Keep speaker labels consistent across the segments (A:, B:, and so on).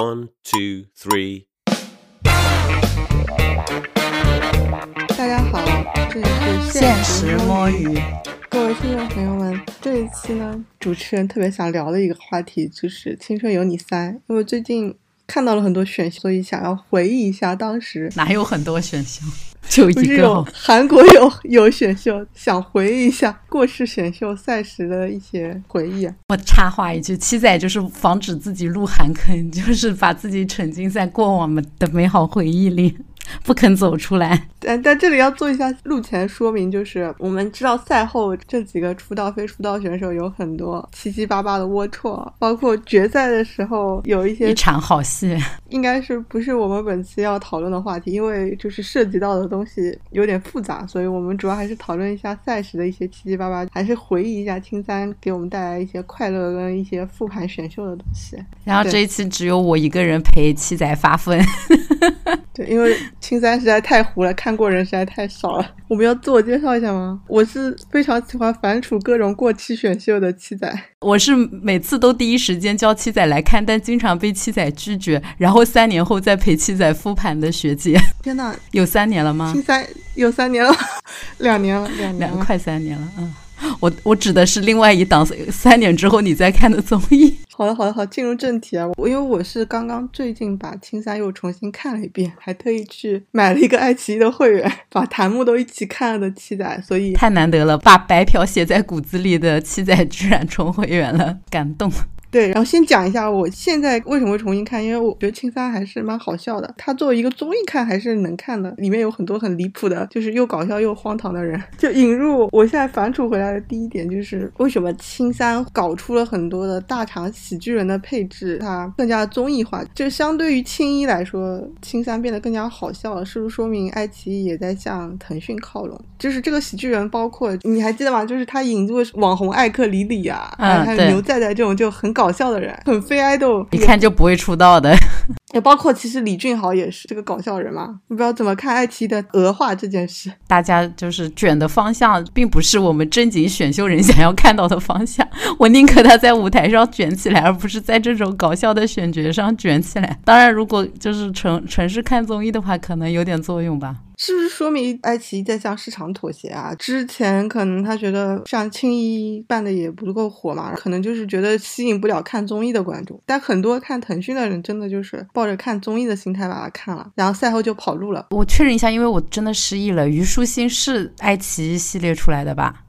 A: One, two, three.
B: 大家好，这里是
C: 现实摸鱼。
B: 各位听众朋友们，这一期呢，主持人特别想聊的一个话题就是《青春有你三》，因为最近看到了很多选秀，所以想要回忆一下当时。
C: 哪有很多选秀？就一个
B: 有韩国有有选秀，想回忆一下过去选秀赛时的一些回忆啊。
C: 我插话一句，七仔就是防止自己入韩坑，就是把自己沉浸在过往的美好回忆里，不肯走出来。
B: 但但这里要做一下路前说明，就是我们知道赛后这几个出道非出道选手有很多七七八八的龌龊，包括决赛的时候有一些
C: 一场好戏，
B: 应该是不是我们本期要讨论的话题，因为就是涉及到的东西有点复杂，所以我们主要还是讨论一下赛时的一些七七八八，还是回忆一下青三给我们带来一些快乐跟一些复盘选秀的东西。
C: 然后这一期只有我一个人陪七仔发疯。
B: 对，因为青三实在太糊了，看过人实在太少了。我们要自我介绍一下吗？我是非常喜欢反刍各种过期选秀的七仔。
C: 我是每次都第一时间叫七仔来看，但经常被七仔拒绝，然后三年后再陪七仔复盘的学姐，
B: 天呐，
C: 有三年了吗
B: 青？三有三年了，两年了，两年
C: 快三年了，嗯。我我指的是另外一档三点之后你再看的综艺。
B: 好了，好了，好，进入正题啊！我因为我是刚刚最近把青山又重新看了一遍，还特意去买了一个爱奇艺的会员，把弹幕都一起看了的七仔，所以
C: 太难得了，把白嫖写在骨子里的七仔居然充会员了，感动。
B: 对，然后先讲一下我现在为什么会重新看，因为我觉得青三还是蛮好笑的。它作为一个综艺看还是能看的，里面有很多很离谱的，就是又搞笑又荒唐的人。就引入我现在反刍回来的第一点就是，为什么青三搞出了很多的大厂喜剧人的配置，它更加综艺化。就相对于青一来说，青三变得更加好笑了，是不是说明爱奇艺也在向腾讯靠拢？就是这个喜剧人，包括你还记得吗？就是他引入网红艾克里里啊，
C: 嗯
B: 还有牛仔仔这种就很搞搞笑的人，很非爱豆，
C: 一看就不会出道的，
B: 也包括其实李俊豪也是这个搞笑人嘛。你不知道怎么看爱奇艺的鹅化这件事？
C: 大家就是卷的方向，并不是我们正经选秀人想要看到的方向。我宁可他在舞台上卷起来，而不是在这种搞笑的选角上卷起来。当然，如果就是纯纯是看综艺的话，可能有点作用吧。
B: 是不是说明爱奇艺在向市场妥协啊？之前可能他觉得像青衣办的也不够火嘛，可能就是觉得吸引不了看综艺的观众。但很多看腾讯的人真的就是抱着看综艺的心态把它看了，然后赛后就跑路了。
C: 我确认一下，因为我真的失忆了。虞书欣是爱奇艺系列出来的吧？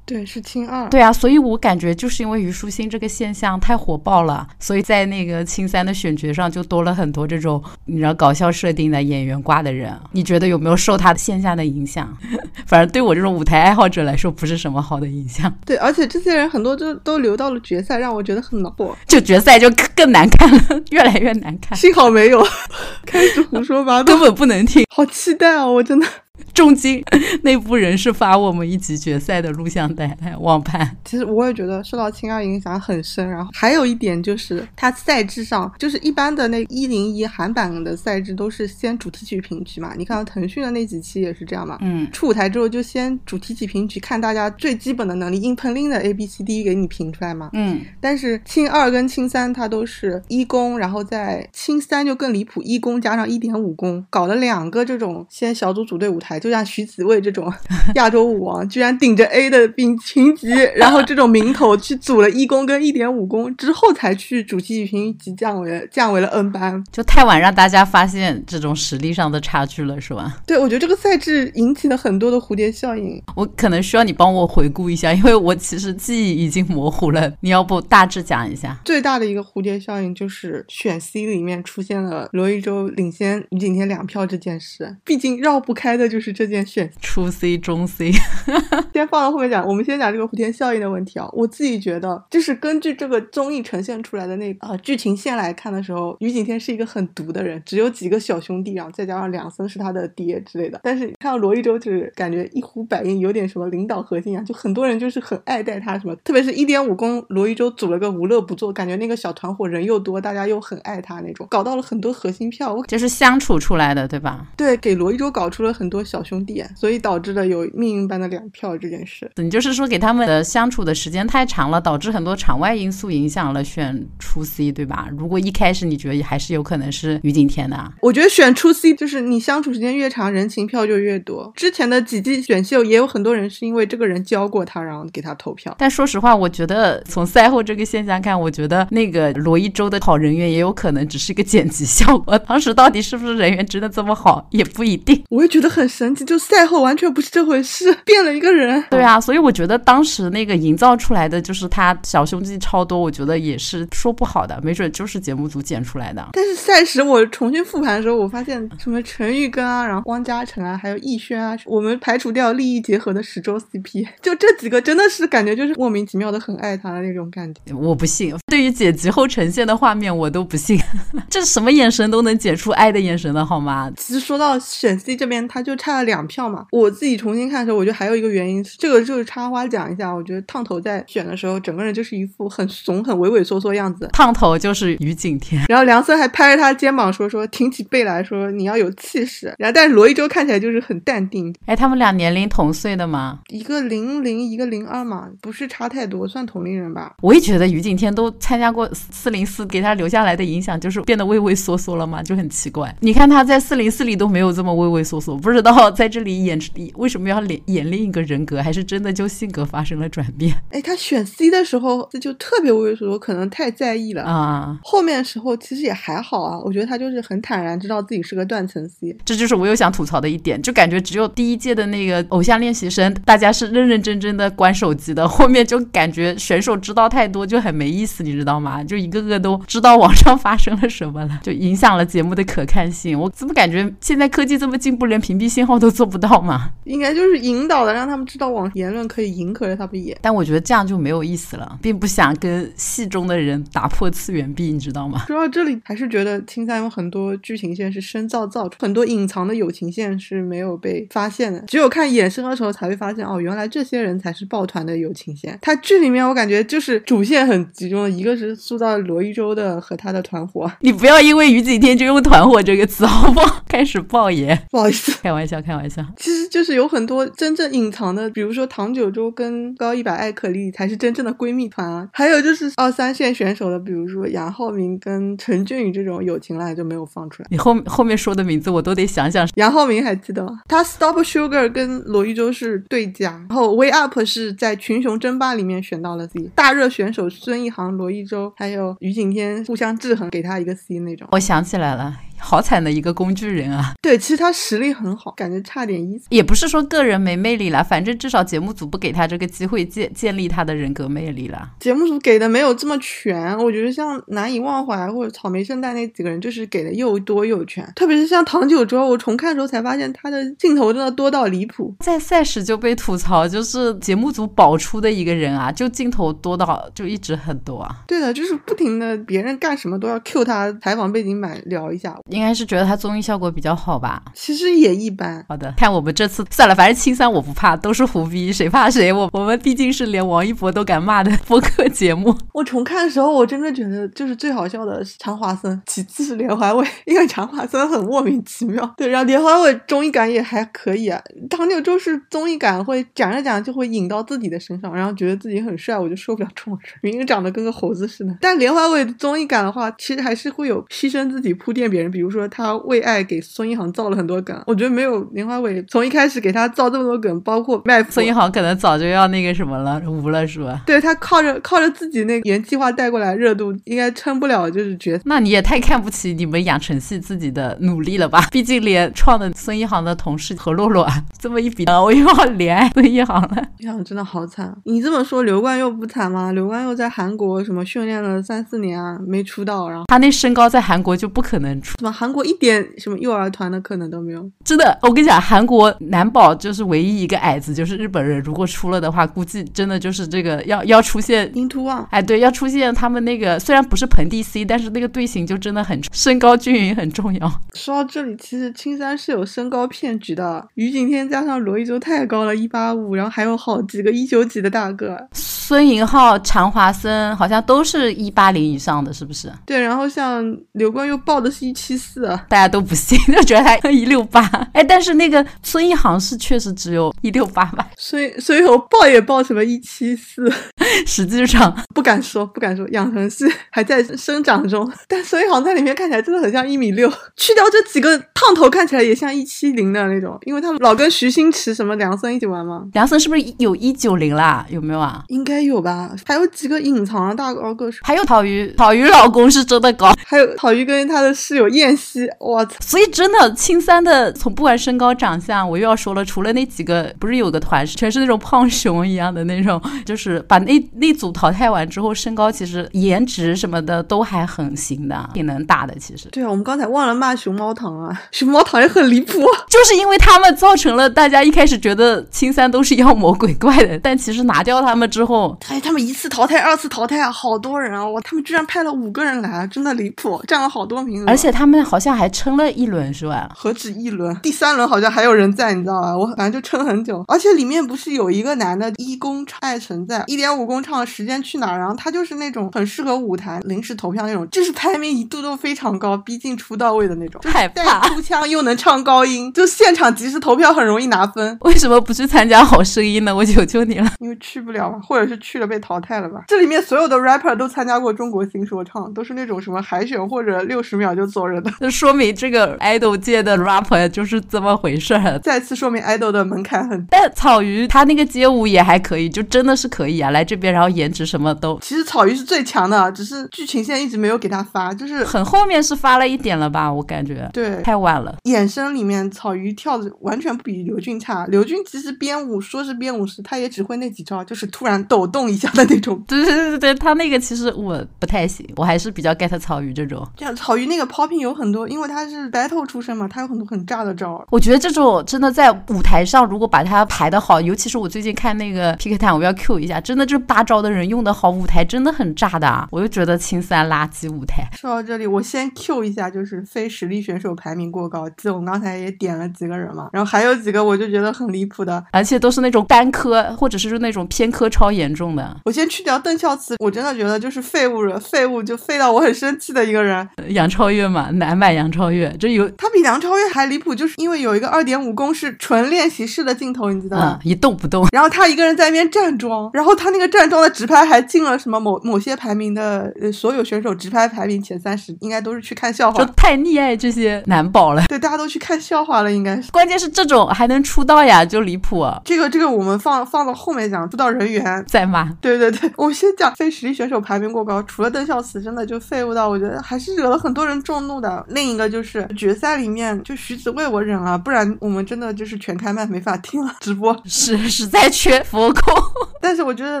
B: 对，是青二。
C: 对啊，所以我感觉就是因为虞书欣这个现象太火爆了，所以在那个青三的选角上就多了很多这种你知道搞笑设定的演员挂的人。你觉得有没有受他线下的影响？反正对我这种舞台爱好者来说，不是什么好的影响。
B: 对，而且这些人很多都都留到了决赛，让我觉得很恼火。
C: 就决赛就更更难看了，越来越难看，
B: 幸好没有 开始胡说八道
C: 根，本不能听。
B: 好期待啊！我真的。
C: 重金内部人士发我们一集决赛的录像带来网盘。
B: 其实我也觉得受到青二影响很深，然后还有一点就是它赛制上，就是一般的那一零一韩版的赛制都是先主题曲评局嘛，你看到腾讯的那几期也是这样嘛，
C: 嗯，
B: 出舞台之后就先主题曲评局，看大家最基本的能力，硬碰硬的 A B C D 给你评出来嘛。
C: 嗯，
B: 但是青二跟青三它都是一公，然后在青三就更离谱，一公加上一点五公，搞了两个这种先小组组队舞台，就像徐子未这种亚洲舞王，居然顶着 A 的评评级，然后这种名头去组了一公跟一点五公之后，才去主题曲评级降为降为了 N 班。
C: 就太晚让大家发现这种实力上的差距了，是吧？
B: 对我觉得这个赛制引起了很多的蝴蝶效应。
C: 我可能需要你帮我回顾一下，因为我其实记忆已经模糊了。你要不大致讲一下？
B: 最大的一个蝴蝶效应就是选 C 里面出现了罗一舟领先于景天两票这件事，毕竟绕不开的就是这件选。
C: 初 C、中 C，
B: 先放到后面讲，我们先讲这个蝴蝶效应的问题啊。我自己觉得，就是根据这个综艺呈现出来的那啊呃剧情线来看的时候，于景天是一个很毒的人，只有几个小兄弟，然后再加上两森是他的爹之类的。但是看到罗一舟，就是感觉一呼百应，有点什么领导核心啊，就很多人就是很爱戴他什么，特别是一点五公罗一舟组了个无乐不作，感觉那个小团伙人又多，大家又很爱他那种，搞到了很多核心票。我
C: 就是相处出来的，对吧？
B: 对给罗一舟搞出了很多小兄弟，所以导致了有命运般的两票这件事。
C: 你就是说给他们的相处的时间太长了，导致很多场外因素影响了选出 C，对吧？如果一开始你觉得还是有可能是于景天的，
B: 我觉得选出 C 就是你相处时间越长，人情票就越多。之前的几季选秀也有很多人是因为这个人教过他，然后给他投票。
C: 但说实话，我觉得从赛后这个现象看，我觉得那个罗一舟的好人缘也有可能只是一个剪辑效果。当时到底是不是人缘真的这么好，也不一定。
B: 我也觉得很神奇，就赛后完全不是这回事，变了一个人。
C: 对啊，所以我觉得当时那个营造出来的就是他小胸肌超多，我觉得也是说不好的，没准就是节目组剪出来的。
B: 但是赛时我重新复盘的时候，我发现什么陈玉根啊，然后汪嘉诚啊，还有逸轩啊，我们排除掉利益结合的十周 CP，就这几个真的是感觉就是莫名其妙的很爱他的那种感觉。
C: 我不信，对于剪辑后呈现的画面我都不信，这什么眼神都能剪出爱的眼神的好吗？
B: 其实说到选 C 这边，他就差了两票嘛。我自己重新看的时候，我觉得还有一个原因，这个就是插花讲一下。我觉得烫头在选的时候，整个人就是一副很怂、很畏畏缩缩样子。
C: 烫头就是于景天，
B: 然后梁森还拍着他肩膀说说，挺起背来说你要有气势。然后但是罗一舟看起来就是很淡定。
C: 哎，他们俩年龄同岁的吗？
B: 一个零零，一个零二嘛，不是差太多，算同龄人吧。
C: 我也觉得于景天都参加过四零四，给他留下来的影响就是变得畏畏缩缩了嘛，就很奇怪。你看他在四零四里都没有这么畏畏缩缩，不知道在这里演为什么要演演另一个人格，还是真的就性格发生了转变？
B: 哎，他选 C 的时候这就特别畏畏缩缩，可能太在意了
C: 啊。
B: 后面的时候其实也还好啊，我觉得他就是很坦然，知道自己是个断层 C。
C: 这就是我又想吐槽的一点，就感觉只有第一届的那个偶像练习生，大家是认认真真的关手机的，后面就感觉选手知道太多就很没意思，你知道吗？就一个个都知道网上发生了什么了，就影响了节目的可看性。我怎么感觉现在科技这么进步，连屏蔽信号都做不到嘛？
B: 应该就是引导的，让他们知道网言论可以迎合着他们演。
C: 但我觉得这样就没有意思了，并不想跟戏中的人打破次元壁，你知道吗？
B: 说到这里，还是觉得青三有很多剧情线是深造造出，很多隐藏的友情线是没有被发现的，只有看衍生的时候才会发现，哦，原来这些人才是抱团的友情线。他剧里面我感觉就是主线很集中的，一个是塑造罗一舟的和他的团伙。
C: 你不要因为于景天就用团伙这个词好不好？开始爆言，
B: 不好意思，
C: 开玩笑，开玩笑。
B: 其实就是有很多真正隐藏的，比如说唐九洲跟高一百艾可丽才是真正的闺蜜团啊。还有就是二三线选手的，比如说杨浩明跟陈俊宇这种友情来就没有放出来。
C: 你后后面说的名字我都得想想。
B: 杨浩明还记得吗？他 Stop Sugar 跟罗一舟是对家，然后 Way Up 是在群雄争霸里面选到了 C。大热选手孙一航、罗一舟还有于景天互相制衡，给他一个 C 那种。
C: 我想起来了。好惨的一个工具人啊！
B: 对，其实他实力很好，感觉差点意思。
C: 也不是说个人没魅力了，反正至少节目组不给他这个机会建建立他的人格魅力了。
B: 节目组给的没有这么全，我觉得像难以忘怀或者草莓圣代那几个人，就是给的又多又全。特别是像唐九洲，我重看的时候才发现他的镜头真的多到离谱。
C: 在赛时就被吐槽，就是节目组保出的一个人啊，就镜头多到就一直很多啊。
B: 对的，就是不停的别人干什么都要 Q 他采访背景板聊一下，
C: 应该是觉得他综艺效果比较好吧？
B: 其实也一般。
C: 好的，看我们这次算了，反正青三我不怕，都是胡逼，谁怕谁？我我们毕竟是连王一博都敢骂的播客节目。
B: 我重看的时候，我真的觉得就是最好笑的是常华森，其次是连环伟，因为常华森很莫名其妙。对，然后连环伟综艺感也还可以啊。唐九洲是综艺感会讲着讲就会引到自己的身上，然后觉得自己很帅，我就受不了这种人，明明长得跟个猴子似的。但连环伟综艺感的话，其实还是会有牺牲自己铺垫别人，比如说他为爱给孙一航造了很多梗，我觉得没有莲花伟从一开始给他造这么多梗，包括卖
C: 孙一航可能早就要那个什么了，无了是吧？
B: 对他靠着靠着自己那个原计划带过来热度，应该撑不了就是角色。
C: 那你也太看不起你们养成系自己的努力了吧？毕竟连创的孙一航的同事何洛洛这么一比，我又要怜爱孙一航了。孙
B: 一航真的好惨。你这么说刘冠佑不惨吗？刘冠佑在韩国什么训练了三四年啊，没出道，然后
C: 他那身高在韩国就不可能出。
B: 什么韩国一点什么幼儿团的可能都没有。
C: 真的，我跟你讲，韩国男宝就是唯一一个矮子，就是日本人。如果出了的话，估计真的就是这个要要出现
B: 英突旺。
C: 哎，对，要出现他们那个虽然不是盆地 C，但是那个队形就真的很身高均匀很重要。
B: 说到这里，其实青山是有身高骗局的。于景天加上罗一舟太高了，一八五，然后还有好几个一九几的大个。
C: 孙颖浩、常华森好像都是一八零以上的，是不是？
B: 对，然后像刘冠佑报的是一七四，
C: 大家都不信，就觉得他一六八。哎，但是那个孙一航是确实只有一六八吧？
B: 所以所以我报也报什么一七四，
C: 实际上
B: 不敢说，不敢说，养成系还在生长中。但孙一航在里面看起来真的很像一米六，去掉这几个烫头，看起来也像一七零的那种，因为他们老跟徐星驰、什么梁森一起玩嘛。
C: 梁森是不是有一九零啦？有没有啊？
B: 应该有吧？还有几个隐藏的大高个数，
C: 还有草鱼，草鱼老公是真的高，
B: 还有草鱼跟他的室友燕西，我操！
C: 所以真的青三的，从不管身高长相，我又要说了，除了那几个，不是有个团是全是那种胖熊一样的那种，就是把那那那组淘汰完之后，身高其实颜值什么的都还很行的，挺能打的。其实
B: 对啊，我们刚才忘了骂熊猫糖啊，熊猫堂也很离谱，
C: 就是因为他们造成了大家一开始觉得青三都是妖魔鬼怪的，但其实拿掉他们之后，
B: 哎，他们一次淘汰，二次淘汰啊，好多人啊，哇他们居然派了五个人来，真的离谱，占了好多名额，
C: 而且他们好像还撑了一轮，是吧？
B: 何止一轮，第三轮好像还有人在，你知道吧？我反正就撑很久，而且里面不是有一个男的一公爱存在，一点五公唱的时间去哪儿，然后他就是那种很适合舞台临时投票那种，就是排名一度都非常高，逼近出道位的那种，
C: 害怕
B: 出腔又能唱高音，就现场即时投票很容易拿分。
C: 为什么不去参加好声音呢？我求求你了，
B: 因为去不了吧，或者是去了被淘汰了吧？这里面所有的 rapper 都参加过中国新说唱，都是那种什么海选或者六十秒就走人的，
C: 这说明这个 idol 界的 rapper 就是这么回事儿。
B: 再次说明 idol 的门槛很。
C: 但草鱼他那个街舞也还可以，就真的是可以啊，来这边然后颜值什么都。
B: 其实草鱼是最强的，只是剧情线一直没有给他发，就是
C: 很后面是发了一点了吧，我感觉。
B: 对，
C: 太晚了。
B: 衍生里面草鱼跳的完全不比刘俊差，刘俊其实编舞说是编舞师，他也只会那几招，就是突然抖动一下的那种。
C: 对对对对，他那个其实我不太行，我还是比较 get 草鱼这种。
B: 这样草鱼那个 popping 有很多，因为他是 battle 出身嘛，他有很多很炸的招。
C: 我觉得这种真的在舞台上，如果把它排的好，尤其是我最近看那个 PK 探，我要 Q 一下，真的这八招的人用的好，舞台真的很炸的啊。我就觉得青三垃圾舞台。
B: 说到这里，我先 Q 一下，就是非实力选手排名过高，就我们刚才也点了几个人嘛，然后还有几个我就觉得很离谱的，
C: 而且都是那种单科或者是那种偏科超严重的。
B: 我先去掉邓孝慈，我真的觉得就是废物人，废物就废到我很生气的一个人。
C: 杨超越嘛，男版杨超越，就有
B: 他比梁超越还离谱，就是因为有一个二点五公是纯练习室的镜头，你知道吗？
C: 嗯，一动不动。
B: 然后他一个人在那边站桩，然后他那个站桩的直拍还进了什么某某些排名的呃所有选手直拍排名前三十，应该都是去看笑话
C: 就。太溺爱这些男宝了。
B: 对，大家都去看笑话了，应该是
C: 关键是这种还能出道呀，就离谱。
B: 这个这个我们放放到后面讲，出道人员
C: 在骂，
B: 对对对，我先讲非实力选手排名过高，除了邓孝慈，真的就废物到我觉得还是惹了很多人众怒的。另一个就是决赛里面就徐子未我忍了，不然我们真的就是全开麦没法听了直播。
C: 是实在缺佛控。
B: 但是我觉得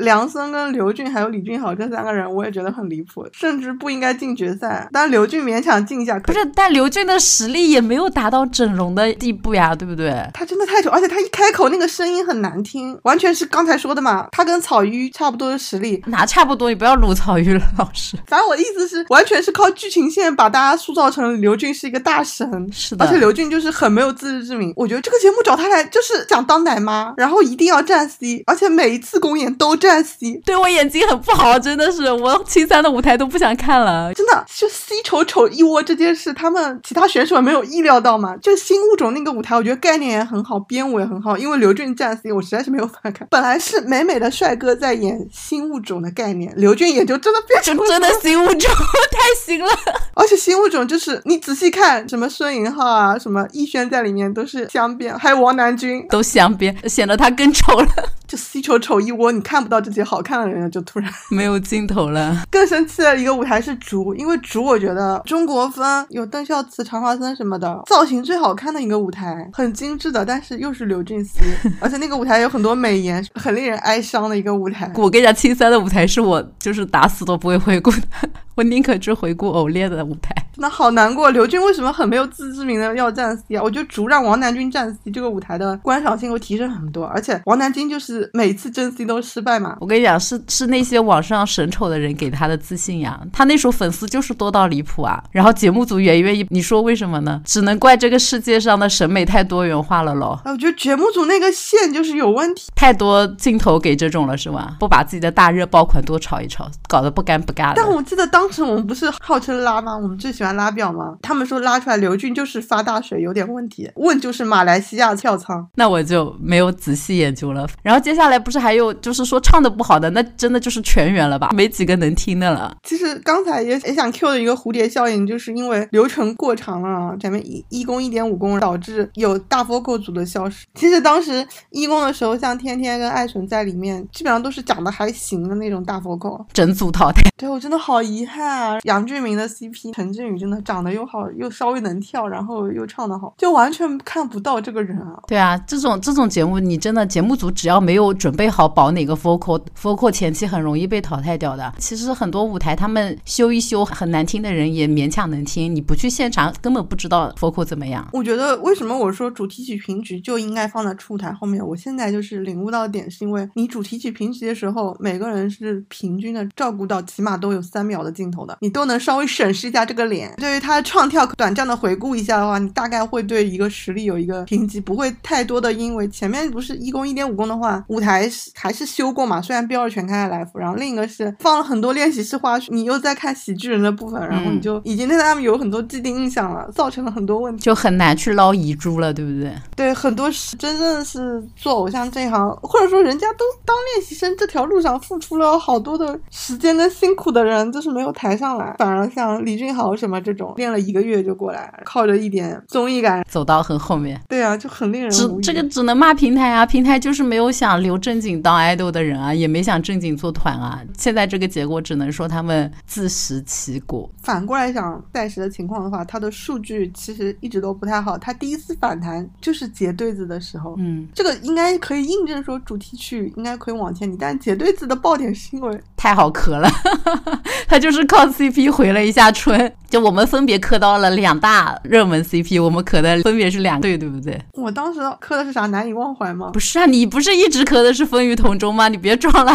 B: 梁森跟刘俊还有李俊豪这三个人，我也觉得很离谱，甚至不应该进决赛。但刘俊勉强进一下，可
C: 不是，但刘俊的实力也没有达到整容的地步呀，对不对？
B: 他真的太丑，而且他一开口那个声音很难听，完全是刚才说的嘛。他跟草鱼差不多的实力，
C: 哪差不多？你不要撸草鱼了，老师。
B: 反正我的意思是，完全是靠剧情线把大家塑造成刘俊是一个大神。
C: 是的，
B: 而且刘俊就是很没有自知之明。我觉得这个节目找他来就是想当奶妈，然后一定要站 C，而且每一次公演都站 C。
C: 对我眼睛很不好，真的是我青三的舞台都不想看了。
B: 真的，就 C 丑丑一窝这件事，他们其他选手没有意料到嘛？就新物种那个舞台，我觉得概念也很好，编舞也很好。因为刘俊站 C，我实在是没有办法看。本来是美美的帅哥在演新物种的概念，刘俊也就真的变成
C: 真的新物种 太行了。
B: 而且新物种就是你仔细看，什么孙颖浩啊，什么逸轩在里面都是镶边，还有王南军
C: 都镶边，显得他更丑了。
B: 就 C 丑丑一窝，你看不到这些好看的人，就突然
C: 没有镜头了。
B: 更生气的一个舞台是竹，因为竹我觉得中国风有邓孝慈、常华森什么的，造型最好看的一个舞台，很精致的，但是又是刘俊熙，而且那个舞台有很多美颜，很令人哀伤的一个舞台。
C: 我跟你讲，青三的舞台是我就是打死都不会回顾的。我我宁可去回顾偶烈的舞台。
B: 那好难过，刘俊为什么很没有自知之明的要站 C 啊？我觉得竹让王南军站 C 这个舞台的观赏性会提升很多，而且王南军就是每次争 C 都失败嘛。
C: 我跟你讲，是是那些网上审丑的人给他的自信呀，他那时候粉丝就是多到离谱啊。然后节目组也愿意，你说为什么呢？只能怪这个世界上的审美太多元化了喽。
B: 哎，我觉得节目组那个线就是有问题，
C: 太多镜头给这种了是吧？不把自己的大热爆款多炒一炒，搞得不干不尬的。
B: 但我记得当时我们不是号称拉吗？我们最喜欢拉表吗？他们说拉出来刘俊就是发大水有点问题，问就是马来西亚跳仓，
C: 那我就没有仔细研究了。然后接下来不是还有就是说唱的不好的，那真的就是全员了吧？没几个能听的了。
B: 其实刚才也也想 Q 的一个蝴蝶效应，就是因为流程过长了，咱们一一公一点五公导致有大 vocal 组的消失。其实当时一公的时候，像天天跟爱纯在里面，基本上都是长得还行的那种大 vocal，
C: 整组淘汰。
B: 对我真的好遗憾啊！杨俊明的 CP 陈俊宇真的长得又好。又稍微能跳，然后又唱得好，就完全看不到这个人啊。
C: 对啊，这种这种节目，你真的节目组只要没有准备好保哪个 vocal，vocal 前期很容易被淘汰掉的。其实很多舞台他们修一修很难听的人也勉强能听，你不去现场根本不知道 vocal 怎么样。
B: 我觉得为什么我说主题曲评局就应该放在出舞台后面？我现在就是领悟到点，是因为你主题曲评级的时候，每个人是平均的照顾到起码都有三秒的镜头的，你都能稍微审视一下这个脸，对于他的唱。跳短暂的回顾一下的话，你大概会对一个实力有一个评级，不会太多的，因为前面不是一公一点五公的话，舞台是还是修过嘛。虽然标了全开的来福，然后另一个是放了很多练习室花絮，你又在看喜剧人的部分，然后你就已经对他们有很多既定印象了，造成了很多问题，
C: 就很难去捞遗珠了，对不对？
B: 对，很多是真正是做偶像这一行，或者说人家都当练习生这条路上付出了好多的时间跟辛苦的人，就是没有抬上来，反而像李俊豪什么这种练了一个。月就过来，靠着一点综艺感
C: 走到很后面。
B: 对啊，就很令人
C: 只这个只能骂平台啊！平台就是没有想留正经当爱豆的人啊，也没想正经做团啊。现在这个结果只能说他们自食其果。
B: 反过来想，暂时的情况的话，他的数据其实一直都不太好。他第一次反弹就是结对子的时候，
C: 嗯，
B: 这个应该可以印证说主题曲应该可以往前。但结对子的爆点是因为
C: 太好磕了，他就是靠 CP 回了一下春。就我们分别磕到了两大热门 CP，我们磕的分别是两对，对不对？
B: 我当时磕的是啥？难以忘怀吗？
C: 不是啊，你不是一直磕的是风雨同舟吗？你别装了。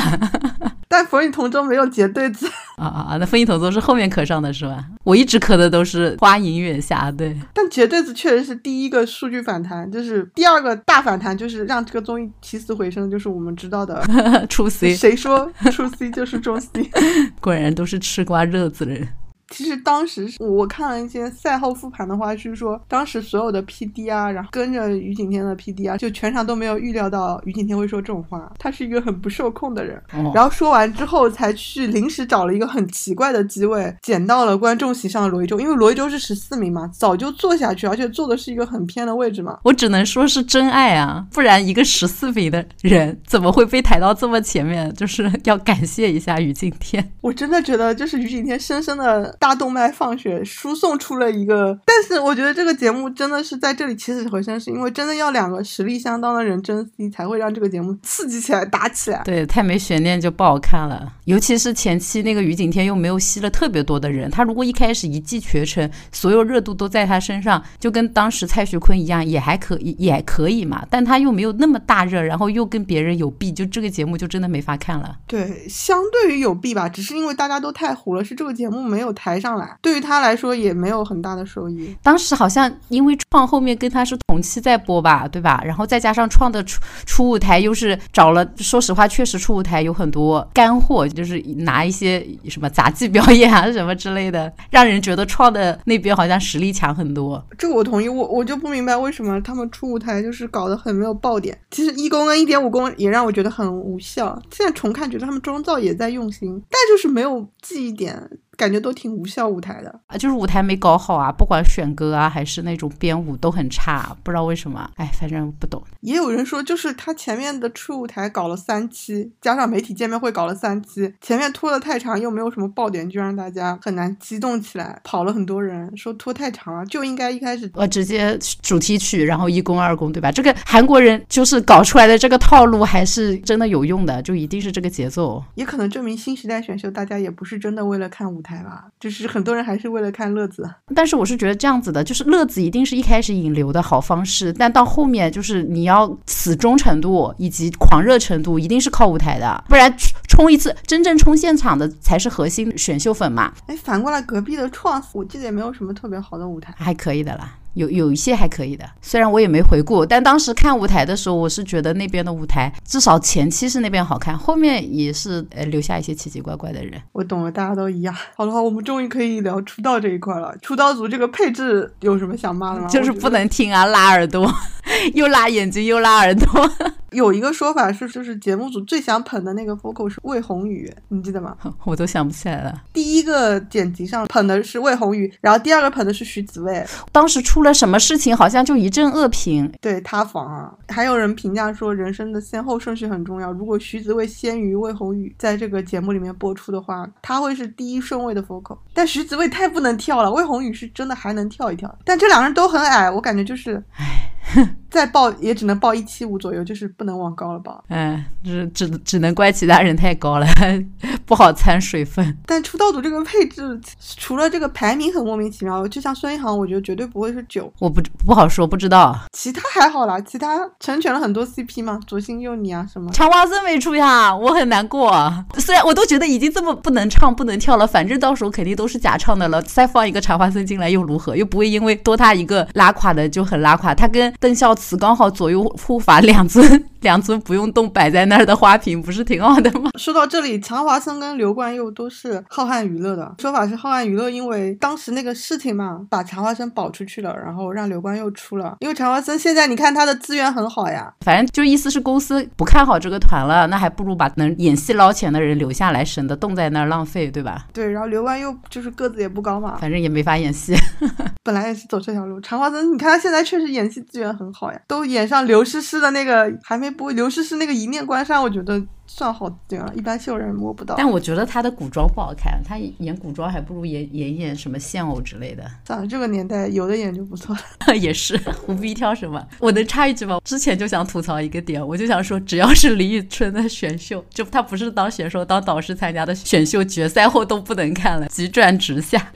B: 但风雨同舟没有结对子
C: 啊啊啊！那风雨同舟是后面磕上的是吧？我一直磕的都是花影月下，对。
B: 但结对子确实是第一个数据反弹，就是第二个大反弹，就是让这个综艺起死回生，就是我们知道的
C: 出 C。
B: 谁说出 C 就是中 C？
C: 果然都是吃瓜热子人。
B: 其实当时我看了一些赛后复盘的话，是说当时所有的 P D 啊，然后跟着于景天的 P D 啊，就全场都没有预料到于景天会说这种话。他是一个很不受控的人，然后说完之后才去临时找了一个很奇怪的机位，捡到了观众席上的罗一舟，因为罗一舟是十四名嘛，早就坐下去，而且坐的是一个很偏的位置嘛。
C: 我只能说是真爱啊，不然一个十四名的人怎么会被抬到这么前面？就是要感谢一下于景天。
B: 我真的觉得就是于景天深深的。大动脉放血，输送出了一个。但是我觉得这个节目真的是在这里起死回生，是因为真的要两个实力相当的人争 C，才会让这个节目刺激起来、打起来。
C: 对，太没悬念就不好看了。尤其是前期那个于景天又没有吸了特别多的人，他如果一开始一骑绝尘，所有热度都在他身上，就跟当时蔡徐坤一样，也还可以，也可以嘛。但他又没有那么大热，然后又跟别人有弊，就这个节目就真的没法看了。
B: 对，相对于有弊吧，只是因为大家都太糊了，是这个节目没有抬上来，对于他来说也没有很大的收益。
C: 当时好像因为创后面跟他是同期在播吧，对吧？然后再加上创的初初舞台又是找了，说实话，确实初舞台有很多干货。就是拿一些什么杂技表演啊什么之类的，让人觉得创的那边好像实力强很多。
B: 这个我同意，我我就不明白为什么他们出舞台就是搞得很没有爆点。其实一公跟一点五公也让我觉得很无效。现在重看觉得他们妆造也在用心，但就是没有记忆点。感觉都挺无效舞台的
C: 啊，就是舞台没搞好啊，不管选歌啊还是那种编舞都很差，不知道为什么。哎，反正不懂。
B: 也有人说，就是他前面的初舞台搞了三期，加上媒体见面会搞了三期，前面拖得太长，又没有什么爆点，就让大家很难激动起来，跑了很多人，说拖太长了，就应该一开始
C: 呃直接主题曲，然后一公二公，对吧？这个韩国人就是搞出来的这个套路还是真的有用的，就一定是这个节奏。
B: 也可能证明新时代选秀大家也不是真的为了看舞。台吧，就是很多人还是为了看乐子。
C: 但是我是觉得这样子的，就是乐子一定是一开始引流的好方式，但到后面就是你要死忠程度以及狂热程度，一定是靠舞台的，不然冲一次真正冲现场的才是核心选秀粉嘛。
B: 哎，反过来隔壁的创，我记得也没有什么特别好的舞台，
C: 还可以的啦。有有一些还可以的，虽然我也没回顾，但当时看舞台的时候，我是觉得那边的舞台至少前期是那边好看，后面也是呃留下一些奇奇怪怪的人。
B: 我懂了，大家都一样。好的话，我们终于可以聊出道这一块了。出道组这个配置有什么想骂的吗？
C: 就是不能听啊，拉耳朵，又拉眼睛又拉耳朵。
B: 有一个说法是，就是节目组最想捧的那个 vocal 是魏宏宇，你记得吗？
C: 我都想不起来了。
B: 第一个剪辑上捧的是魏宏宇，然后第二个捧的是徐子未。
C: 当时出了什么事情，好像就一阵恶评，
B: 对塌房啊。还有人评价说，人生的先后顺序很重要。如果徐子未先于魏宏宇在这个节目里面播出的话，他会是第一顺位的 vocal。但徐子未太不能跳了，魏宏宇是真的还能跳一跳。但这两个人都很矮，我感觉就是，唉。再报也只能报一七五左右，就是不能往高了报。
C: 嗯，只只只能怪其他人太高了，不好掺水分。
B: 但出道组这个配置，除了这个排名很莫名其妙，就像孙一航，我觉得绝对不会是九。
C: 我不不好说，不知道。
B: 其他还好啦，其他成全了很多 CP 嘛，左心右你啊什么。
C: 茶花森没出呀，我很难过。虽然我都觉得已经这么不能唱不能跳了，反正到时候肯定都是假唱的了，再放一个茶花森进来又如何？又不会因为多他一个拉垮的就很拉垮。他跟邓孝慈刚好左右护法两尊。两尊不用动摆在那儿的花瓶不是挺好的吗？
B: 说到这里，常华森跟刘冠佑都是浩瀚娱乐的说法是浩瀚娱乐，因为当时那个事情嘛，把常华森保出去了，然后让刘冠佑出了。因为常华森现在你看他的资源很好呀，
C: 反正就意思是公司不看好这个团了，那还不如把能演戏捞钱的人留下来，省得冻在那儿浪费，对吧？
B: 对，然后刘冠佑就是个子也不高嘛，
C: 反正也没法演戏，
B: 本来也是走这条路。常华森，你看他现在确实演戏资源很好呀，都演上刘诗诗的那个还没不，刘诗诗那个。一念关山，我觉得。算好点了，一般秀人摸不到。
C: 但我觉得他的古装不好看，他演古装还不如演演演什么现偶之类的。
B: 算了，这个年代有的演就不错了。
C: 也是，不必挑什么。我能插一句吗？之前就想吐槽一个点，我就想说，只要是李宇春的选秀，就他不是当选手当导师参加的选秀，决赛后都不能看了，急转直下。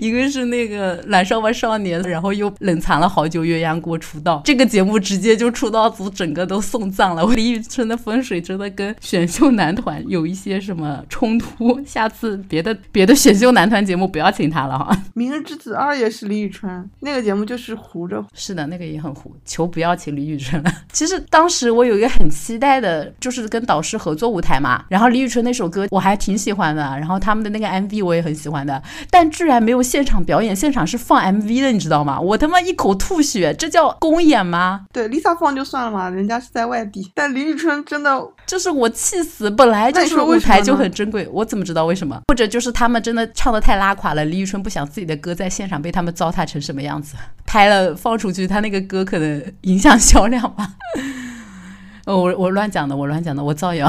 C: 一个是那个《燃烧吧少年》，然后又冷藏了好久，鸳鸯锅出道，这个节目直接就出道组整个都送葬了。李宇春的风水真的跟。选秀男团有一些什么冲突？下次别的别的选秀男团节目不要请他了哈。
B: 明日之子二也是李宇春，那个节目就是糊着。
C: 是的，那个也很糊，求不要请李宇春了。其实当时我有一个很期待的，就是跟导师合作舞台嘛。然后李宇春那首歌我还挺喜欢的，然后他们的那个 MV 我也很喜欢的，但居然没有现场表演，现场是放 MV 的，你知道吗？我他妈一口吐血，这叫公演吗？
B: 对，Lisa 放就算了嘛，人家是在外地，但李宇春真的，
C: 就是我。气死！本来就是舞台就很珍贵，我怎么知道为什么？或者就是他们真的唱的太拉垮了，李宇春不想自己的歌在现场被他们糟蹋成什么样子，拍了放出去，他那个歌可能影响销量吧。哦，我我乱讲的，我乱讲的，我造谣。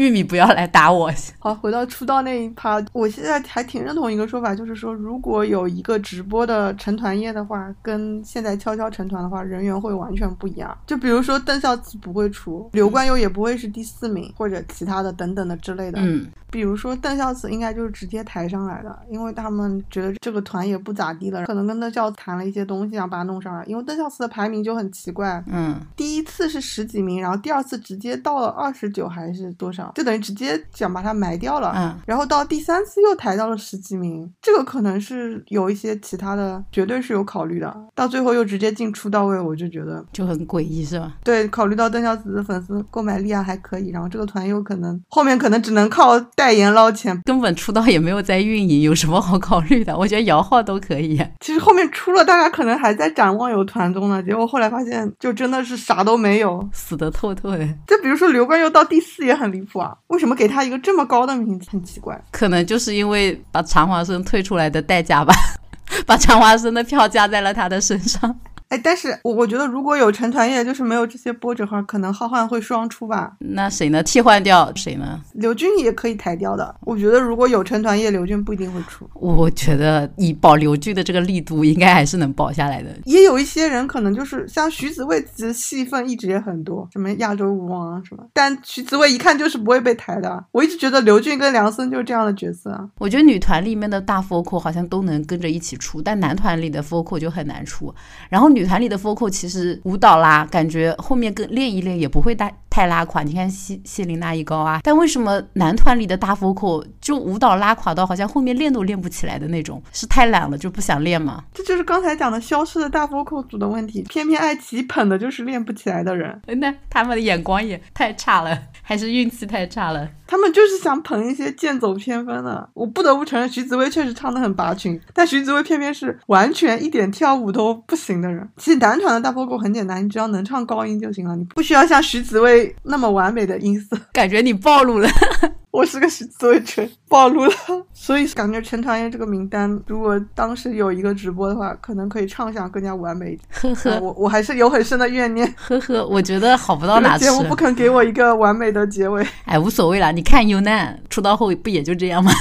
C: 玉米不要来打我。
B: 好，回到出道那一趴，我现在还挺认同一个说法，就是说，如果有一个直播的成团夜的话，跟现在悄悄成团的话，人员会完全不一样。就比如说邓孝慈不会出，刘冠佑也不会是第四名，或者其他的等等的之类的。
C: 嗯。
B: 比如说邓孝慈应该就是直接抬上来的，因为他们觉得这个团也不咋地了，可能跟邓孝谈了一些东西，然后把他弄上来。因为邓孝慈的排名就很奇怪，
C: 嗯，
B: 第一次是十几名，然后第二次直接到了二十九还是多少，就等于直接想把他埋掉了，
C: 嗯，
B: 然后到第三次又抬到了十几名，这个可能是有一些其他的，绝对是有考虑的。到最后又直接进出到位，我就觉得
C: 就很诡异，是吧？
B: 对，考虑到邓孝慈的粉丝购买力啊还可以，然后这个团又可能后面可能只能靠代言捞钱。
C: 根本出道也没有在运营，有什么好考虑的？我觉得摇号都可以。
B: 其实后面出了，大家可能还在展望有团综呢，结果后来发现就真的是啥都没有，
C: 死的透透的。
B: 就比如说刘冠佑到第四也很离谱啊，为什么给他一个这么高的名字？很奇怪，
C: 可能就是因为把常华生退出来的代价吧，把常华生的票加在了他的身上。
B: 哎，但是我我觉得如果有成团夜，就是没有这些波折的话，可能浩瀚会双出吧。
C: 那谁呢？替换掉谁呢？
B: 刘军也可以抬掉的。我觉得如果有成团夜，刘军不一定会出。
C: 我觉得以保刘军的这个力度，应该还是能保下来的。
B: 也有一些人可能就是像徐子未，其实戏份一直也很多，什么亚洲舞王啊什么。但徐子未一看就是不会被抬的。我一直觉得刘俊跟梁森就是这样的角色啊。
C: 我觉得女团里面的大 focal 好像都能跟着一起出，但男团里的 focal 就很难出。然后女女团里的 vocal 其实舞蹈啦，感觉后面跟练一练也不会太太拉垮。你看谢谢琳娜一高啊，但为什么男团里的大 vocal 就舞蹈拉垮到好像后面练都练不起来的那种？是太懒了就不想练吗？
B: 这就是刚才讲的消失的大 vocal 组的问题，偏偏爱奇艺捧的就是练不起来的人。
C: 那他们的眼光也太差了，还是运气太差了？
B: 他们就是想捧一些剑走偏锋的。我不得不承认，徐子薇确实唱的很拔群，但徐子薇偏偏是完全一点跳舞都不行的人。其实男团的大 vocal 很简单，你只要能唱高音就行了，你不需要像徐子薇那么完美的音色。
C: 感觉你暴露了。
B: 我是个徐子薇圈，暴露了。所以感觉陈团夜这个名单，如果当时有一个直播的话，可能可以唱响更加完美。
C: 呵呵，
B: 我我还是有很深的怨念。
C: 呵呵，我觉得好不到哪去。
B: 节目不肯给我一个完美的结尾。
C: 哎，无所谓啦，你看 UNAN 出道后不也就这样吗？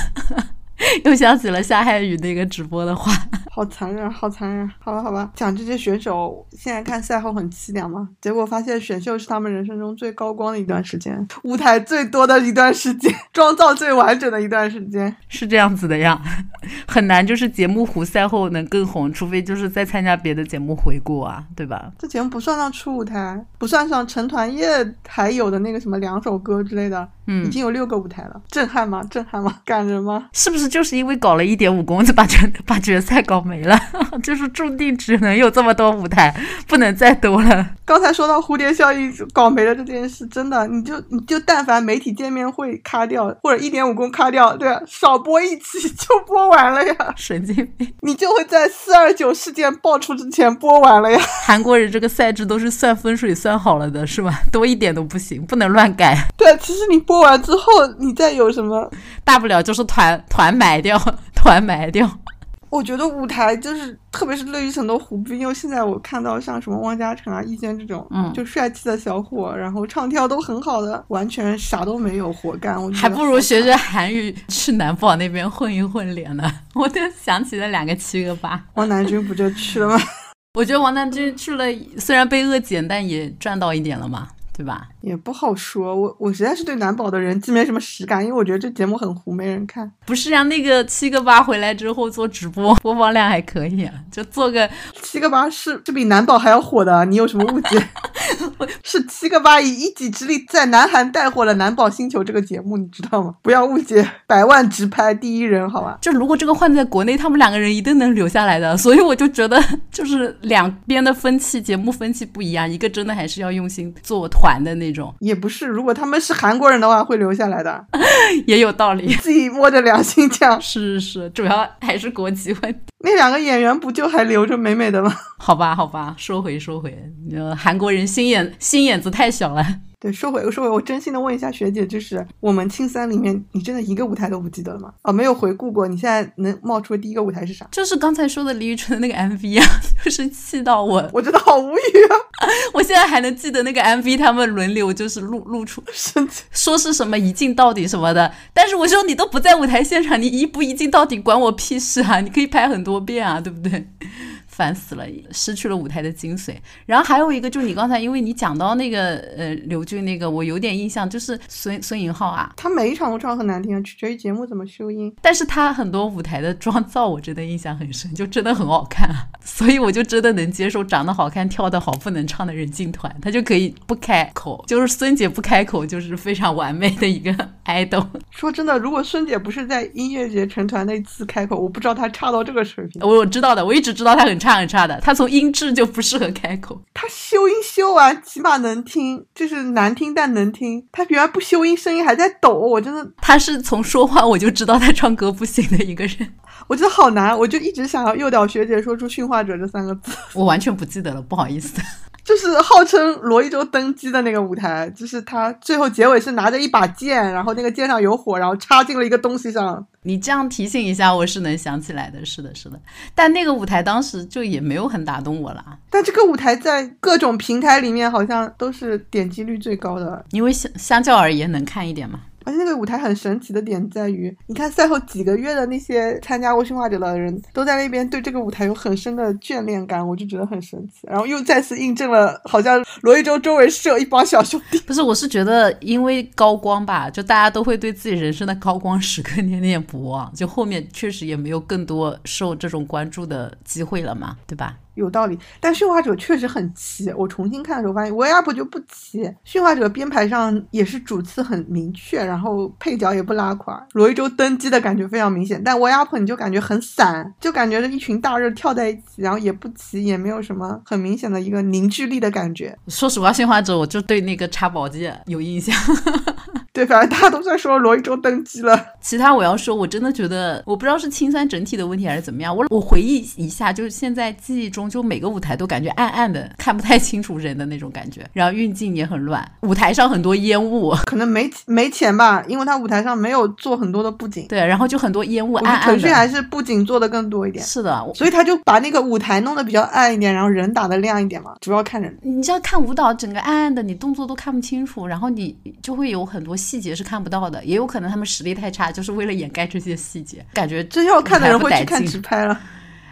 C: 又想起了夏海宇那个直播的话，
B: 好残忍，好残忍。好吧，好吧，讲这些选手，现在看赛后很凄凉嘛。结果发现选秀是他们人生中最高光的一段时间，舞台最多的一段时间，妆造最完整的一段时间，
C: 是这样子的呀。很难就是节目糊赛后能更红，除非就是再参加别的节目回顾啊，对吧？
B: 这节目不算上初舞台，不算上成团夜还有的那个什么两首歌之类的，
C: 嗯，
B: 已经有六个舞台了，震撼吗？震撼吗？感人吗？
C: 是不是就是因为搞了一点五公就，把决 把决赛搞没了？就是注定只能有这么多舞台，不能再多了。
B: 刚才说到蝴蝶效应搞没了这件事，真的，你就你就但凡媒体见面会卡掉，或者一点五公卡掉，对吧？少播一期就播完了呀，
C: 神经病！
B: 你就会在四二九事件爆出之前播完了呀。
C: 韩国人这个赛制都是算分水算好了的，是吧？多一点都不行，不能乱改。
B: 对，其实你播完之后，你再有什么，
C: 大不了就是团团埋掉，团埋掉。
B: 我觉得舞台就是，特别是乐于很多虎逼，因为现在我看到像什么汪嘉诚啊、易轩这种，
C: 嗯，
B: 就帅气的小伙，然后唱跳都很好的，完全啥都没有活干。我
C: 还不如学学韩语去南宝那边混一混脸呢。我就想起了两个七个八，
B: 王南军不就去了吗？
C: 我觉得王南军去了，虽然被恶减，但也赚到一点了嘛。对吧？
B: 也不好说，我我实在是对男宝的人既没什么实感，因为我觉得这节目很糊，没人看。
C: 不是啊，那个七个八回来之后做直播，播放量还可以啊，就做个
B: 七个八是是比男宝还要火的，你有什么误解？是七个八以一己之力在南韩带火了《男宝星球》这个节目，你知道吗？不要误解，百万直拍第一人，好吧？
C: 就如果这个换在国内，他们两个人一定能留下来的。所以我就觉得，就是两边的分歧，节目分歧不一样，一个真的还是要用心做团。的那种
B: 也不是，如果他们是韩国人的话，会留下来的，
C: 也有道理。
B: 自己摸着良心讲，
C: 是是是，主要还是国籍问题。
B: 那两个演员不就还留着美美的吗？
C: 好吧，好吧，说回说回，呃，韩国人心眼心眼子太小了。
B: 对，说回说回，我真心的问一下学姐，就是我们青三里面，你真的一个舞台都不记得了吗？哦，没有回顾过，你现在能冒出的第一个舞台是啥？
C: 就是刚才说的李宇春的那个 MV 啊，就是气到我，
B: 我真的好无语啊！
C: 我现在还能记得那个 MV，他们轮流就是露露出，说是什么一镜到底什么的，但是我说你都不在舞台现场，你一不一镜到底管我屁事啊！你可以拍很多遍啊，对不对？烦死了，失去了舞台的精髓。然后还有一个，就是你刚才，因为你讲到那个呃刘俊那个，我有点印象，就是孙孙颖浩啊，
B: 他每一场都唱很难听，取决于节目怎么修音。
C: 但是他很多舞台的妆造，我真的印象很深，就真的很好看，所以我就真的能接受长得好看、跳得好、不能唱的人进团，他就可以不开口，就是孙姐不开口，就是非常完美的一个 idol。
B: 说真的，如果孙姐不是在音乐节成团那次开口，我不知道她差到这个水平。
C: 我我知道的，我一直知道她很差。差很差的，他从音质就不适合开口。
B: 他修音修完，起码能听，就是难听但能听。他原来不修音，声音还在抖，我真的。
C: 他是从说话我就知道他唱歌不行的一个人，
B: 我觉得好难，我就一直想要诱导学姐说出“驯化者”这三个字。
C: 我完全不记得了，不好意思。
B: 就是号称罗一舟登基的那个舞台，就是他最后结尾是拿着一把剑，然后那个剑上有火，然后插进了一个东西上。
C: 你这样提醒一下，我是能想起来的。是的，是的。但那个舞台当时就也没有很打动我啦。
B: 但这个舞台在各种平台里面好像都是点击率最高的，
C: 因为相相较而言能看一点嘛。
B: 而且那个舞台很神奇的点在于，你看赛后几个月的那些参加过驯化者的人都在那边对这个舞台有很深的眷恋感，我就觉得很神奇。然后又再次印证了，好像罗一舟周围是有一帮小兄弟。
C: 不是，我是觉得因为高光吧，就大家都会对自己人生的高光时刻 念念不忘，就后面确实也没有更多受这种关注的机会了嘛，对吧？
B: 有道理，但驯化者确实很齐。我重新看的时候发现，，we up 就不齐。驯化者编排上也是主次很明确，然后配角也不拉垮。罗一舟登基的感觉非常明显，但 we up 你就感觉很散，就感觉是一群大热跳在一起，然后也不齐，也没有什么很明显的一个凝聚力的感觉。
C: 说实话，驯化者我就对那个插宝剑有印象。
B: 对，反正大家都在说罗一舟登基了。
C: 其他我要说，我真的觉得，我不知道是青三整体的问题还是怎么样。我我回忆一下，就是现在记忆中，就每个舞台都感觉暗暗的，看不太清楚人的那种感觉，然后运镜也很乱，舞台上很多烟雾，
B: 可能没没钱吧，因为他舞台上没有做很多的布景。
C: 对，然后就很多烟雾，暗暗
B: 的。腾讯还是布景做的更多一点。
C: 是的，
B: 所以他就把那个舞台弄得比较暗一点，然后人打的亮一点嘛，主要看人。
C: 你知道看舞蹈，整个暗暗的，你动作都看不清楚，然后你就会有很多细节是看不到。的也有可能他们实力太差，就是为了掩盖这些细节，感觉
B: 真要看的人会去看直拍了。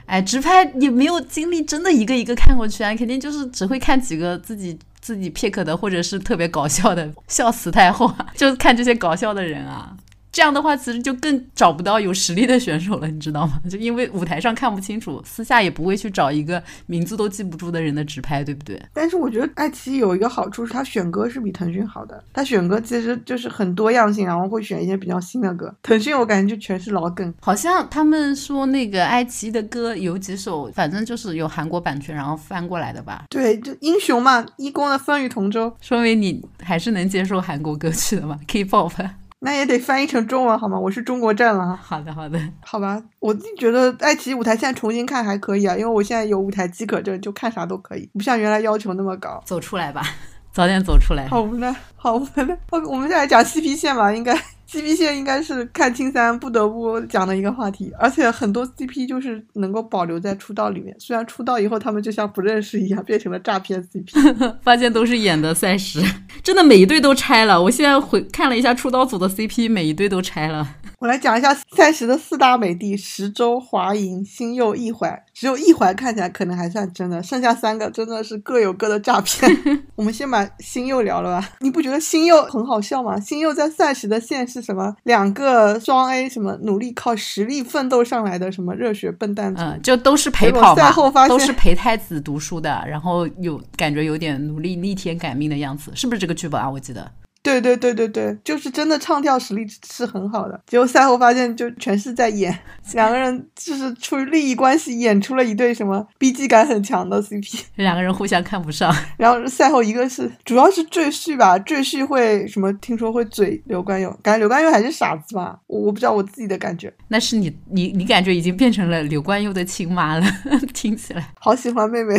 C: 哎，直拍也没有精力，真的一个一个看过去啊，肯定就是只会看几个自己自己 pick 的，或者是特别搞笑的，笑死太后，就看这些搞笑的人啊。这样的话，其实就更找不到有实力的选手了，你知道吗？就因为舞台上看不清楚，私下也不会去找一个名字都记不住的人的直拍，对不对？
B: 但是我觉得爱奇艺有一个好处是，它选歌是比腾讯好的。它选歌其实就是很多样性，然后会选一些比较新的歌。腾讯我感觉就全是老梗。
C: 好像他们说那个爱奇艺的歌有几首，反正就是有韩国版权，然后翻过来的吧？
B: 对，就英雄嘛，一公的《风雨同舟》，
C: 说明你还是能接受韩国歌曲的嘛？K-pop。
B: 那也得翻译成中文好吗？我是中国站了。
C: 好的，好的，
B: 好吧。我自己觉得爱奇艺舞台现在重新看还可以啊，因为我现在有舞台饥渴症，就看啥都可以，不像原来要求那么高。
C: 走出来吧，早点走出来。
B: 好无奈，好无奈。我们再来讲 CP 线吧，应该。CP 线应该是看青三不得不讲的一个话题，而且很多 CP 就是能够保留在出道里面，虽然出道以后他们就像不认识一样，变成了诈骗 CP，
C: 发现都是演的赛事，真的每一对都拆了。我现在回看了一下出道组的 CP，每一对都拆了。
B: 我来讲一下赛时的四大美帝：石洲、华银、星佑、易怀。只有一怀看起来可能还算真的，剩下三个真的是各有各的诈骗。我们先把星佑聊了吧，你不觉得星佑很好笑吗？星佑在赛时的线是什么？两个双 A 什么努力靠实力奋斗上来的什么热血笨蛋？
C: 嗯，就都是陪跑嘛，都是陪太子读书的，然后有感觉有点努力逆天改命的样子，是不是这个剧本啊？我记得。
B: 对对对对对，就是真的唱跳实力是很好的。结果赛后发现，就全是在演，两个人就是出于利益关系演出了一对什么 B G 感很强的 C P，
C: 两个人互相看不上。
B: 然后赛后一个是主要是赘婿吧，赘婿会什么？听说会嘴刘冠佑，感觉刘冠佑还是傻子吧？我我不知道我自己的感觉。
C: 那是你你你感觉已经变成了刘冠佑的亲妈了，听起来
B: 好喜欢妹妹。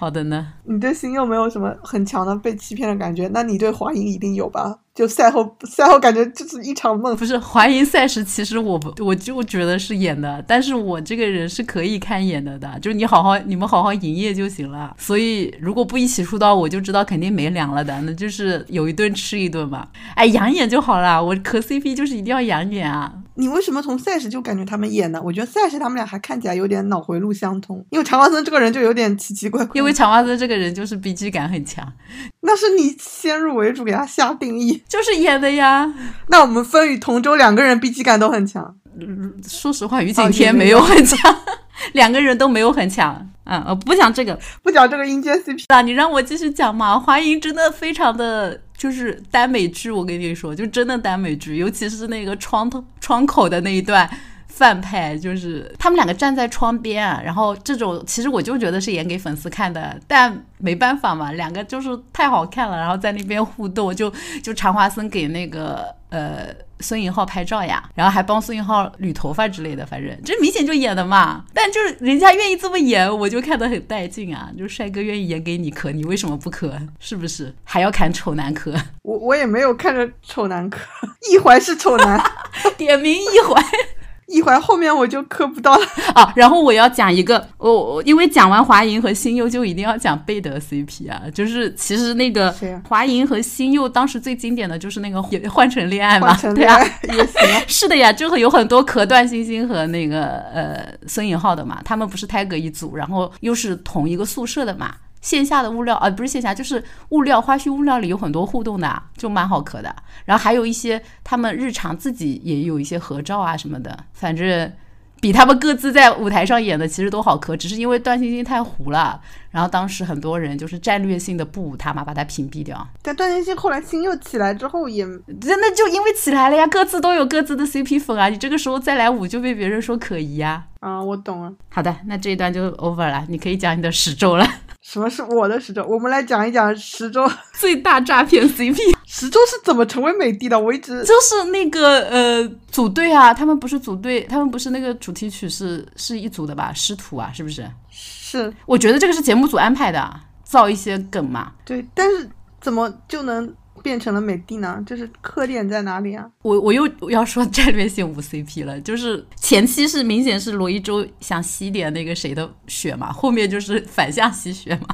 C: 好的呢，
B: 你对星又没有什么很强的被欺骗的感觉，那你对华英一定有吧？就赛后，赛后感觉就是一场梦。
C: 不是怀疑赛时，其实我我就觉得是演的，但是我这个人是可以看演的的，就是你好好你们好好营业就行了。所以如果不一起出道，我就知道肯定没粮了的，那就是有一顿吃一顿吧。哎，养眼就好了，我磕 CP 就是一定要养眼啊。
B: 你为什么从赛时就感觉他们演呢？我觉得赛时他们俩还看起来有点脑回路相通，因为长发森这个人就有点奇奇怪怪。
C: 因为长发森这个人就是 B G 感很强，
B: 那是你先入为主给他下定义。
C: 就是演的呀。
B: 那我们风雨同舟两个人 B G 感都很强。
C: 说实话，于景天没有很强，两个人都没有很强。嗯，我不讲这个，
B: 不讲这个阴间 CP
C: 啊！你让我继续讲嘛。华莹真的非常的就是耽美剧，我跟你说，就真的耽美剧，尤其是那个窗窗口的那一段。反派，就是他们两个站在窗边，然后这种其实我就觉得是演给粉丝看的，但没办法嘛，两个就是太好看了，然后在那边互动，就 就常华森给那个呃孙颖浩拍照呀，然后还帮孙颖浩捋头发之类的，反正这明显就演的嘛。但就是人家愿意这么演，我就看得很带劲啊！就是帅哥愿意演给你磕，你为什么不磕？是不是？还要看丑男磕？
B: 我我也没有看着丑男磕，一环是丑男，
C: 点名一怀。
B: 一会儿后面我就磕不到了
C: 啊！然后我要讲一个，我我因为讲完华银和新佑就一定要讲贝德 CP 啊，就是其实那个华银和新佑当时最经典的就是那个 换成恋爱嘛，对啊，是的呀，就会有很多可段星星和那个呃孙颖浩的嘛，他们不是胎格一组，然后又是同一个宿舍的嘛。线下的物料啊，不是线下，就是物料花絮物料里有很多互动的，就蛮好磕的。然后还有一些他们日常自己也有一些合照啊什么的，反正比他们各自在舞台上演的其实都好磕，只是因为段星星太糊了，然后当时很多人就是战略性的不舞他嘛，把他屏蔽掉。
B: 但段星星后来心又起来之后也，
C: 真的就因为起来了呀，各自都有各自的 CP 粉啊，你这个时候再来舞就被别人说可疑呀。
B: 啊，我懂了。
C: 好的，那这一段就 over 了，你可以讲你的十周了。
B: 什么是我的十周？我们来讲一讲十周
C: 最大诈骗 CP。
B: 十周是怎么成为美帝的？我一直
C: 就是那个呃组队啊，他们不是组队，他们不是那个主题曲是是一组的吧？师徒啊，是不是？
B: 是。
C: 我觉得这个是节目组安排的，造一些梗嘛。
B: 对，但是怎么就能？变成了美帝呢？就是磕点在哪里啊？
C: 我我又要说战略性无 CP 了，就是前期是明显是罗一舟想吸点那个谁的血嘛，后面就是反向吸血嘛。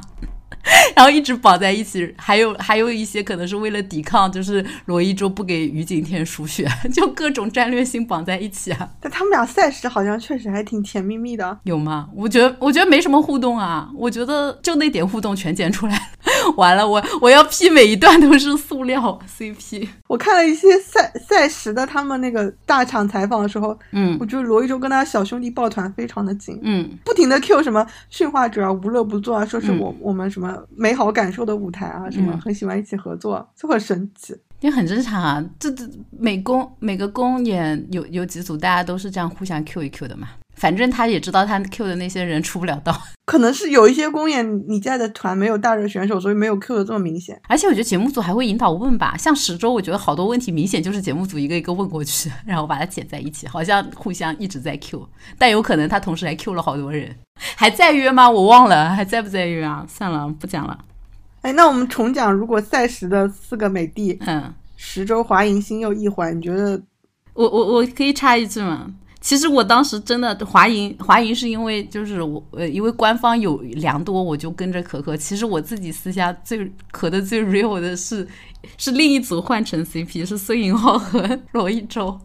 C: 然后一直绑在一起，还有还有一些可能是为了抵抗，就是罗一舟不给于景天输血，就各种战略性绑在一起啊。
B: 但他们俩赛时好像确实还挺甜蜜蜜的，
C: 有吗？我觉得我觉得没什么互动啊，我觉得就那点互动全剪出来，完了我我要 P 每一段都是塑料 CP。
B: 我看了一些赛赛时的他们那个大场采访的时候，
C: 嗯，
B: 我觉得罗一舟跟他小兄弟抱团非常的紧，
C: 嗯，
B: 不停的 Q 什么驯化者啊，无乐不作啊，说是我我们什么。美好感受的舞台啊，什么很喜欢一起合作，就很神奇。
C: 也很正常啊，这这每公每个公演有有几组，大家都是这样互相 Q 一 Q 的嘛。反正他也知道他 Q 的那些人出不了道，
B: 可能是有一些公演你在的团没有大热选手，所以没有 Q 的这么明显。
C: 而且我觉得节目组还会引导问吧，像十周，我觉得好多问题明显就是节目组一个一个问过去，然后把它剪在一起，好像互相一直在 Q，但有可能他同时还 Q 了好多人。还在约吗？我忘了，还在不在约啊？算了，不讲了。
B: 哎，那我们重讲，如果赛时的四个美帝，
C: 嗯，
B: 十周华银星又一环，你觉得？
C: 我我我可以插一句吗？其实我当时真的华银华银是因为就是我呃因为官方有良多我就跟着可可。其实我自己私下最可的最 real 的是是另一组换成 CP 是孙颖浩和罗一舟，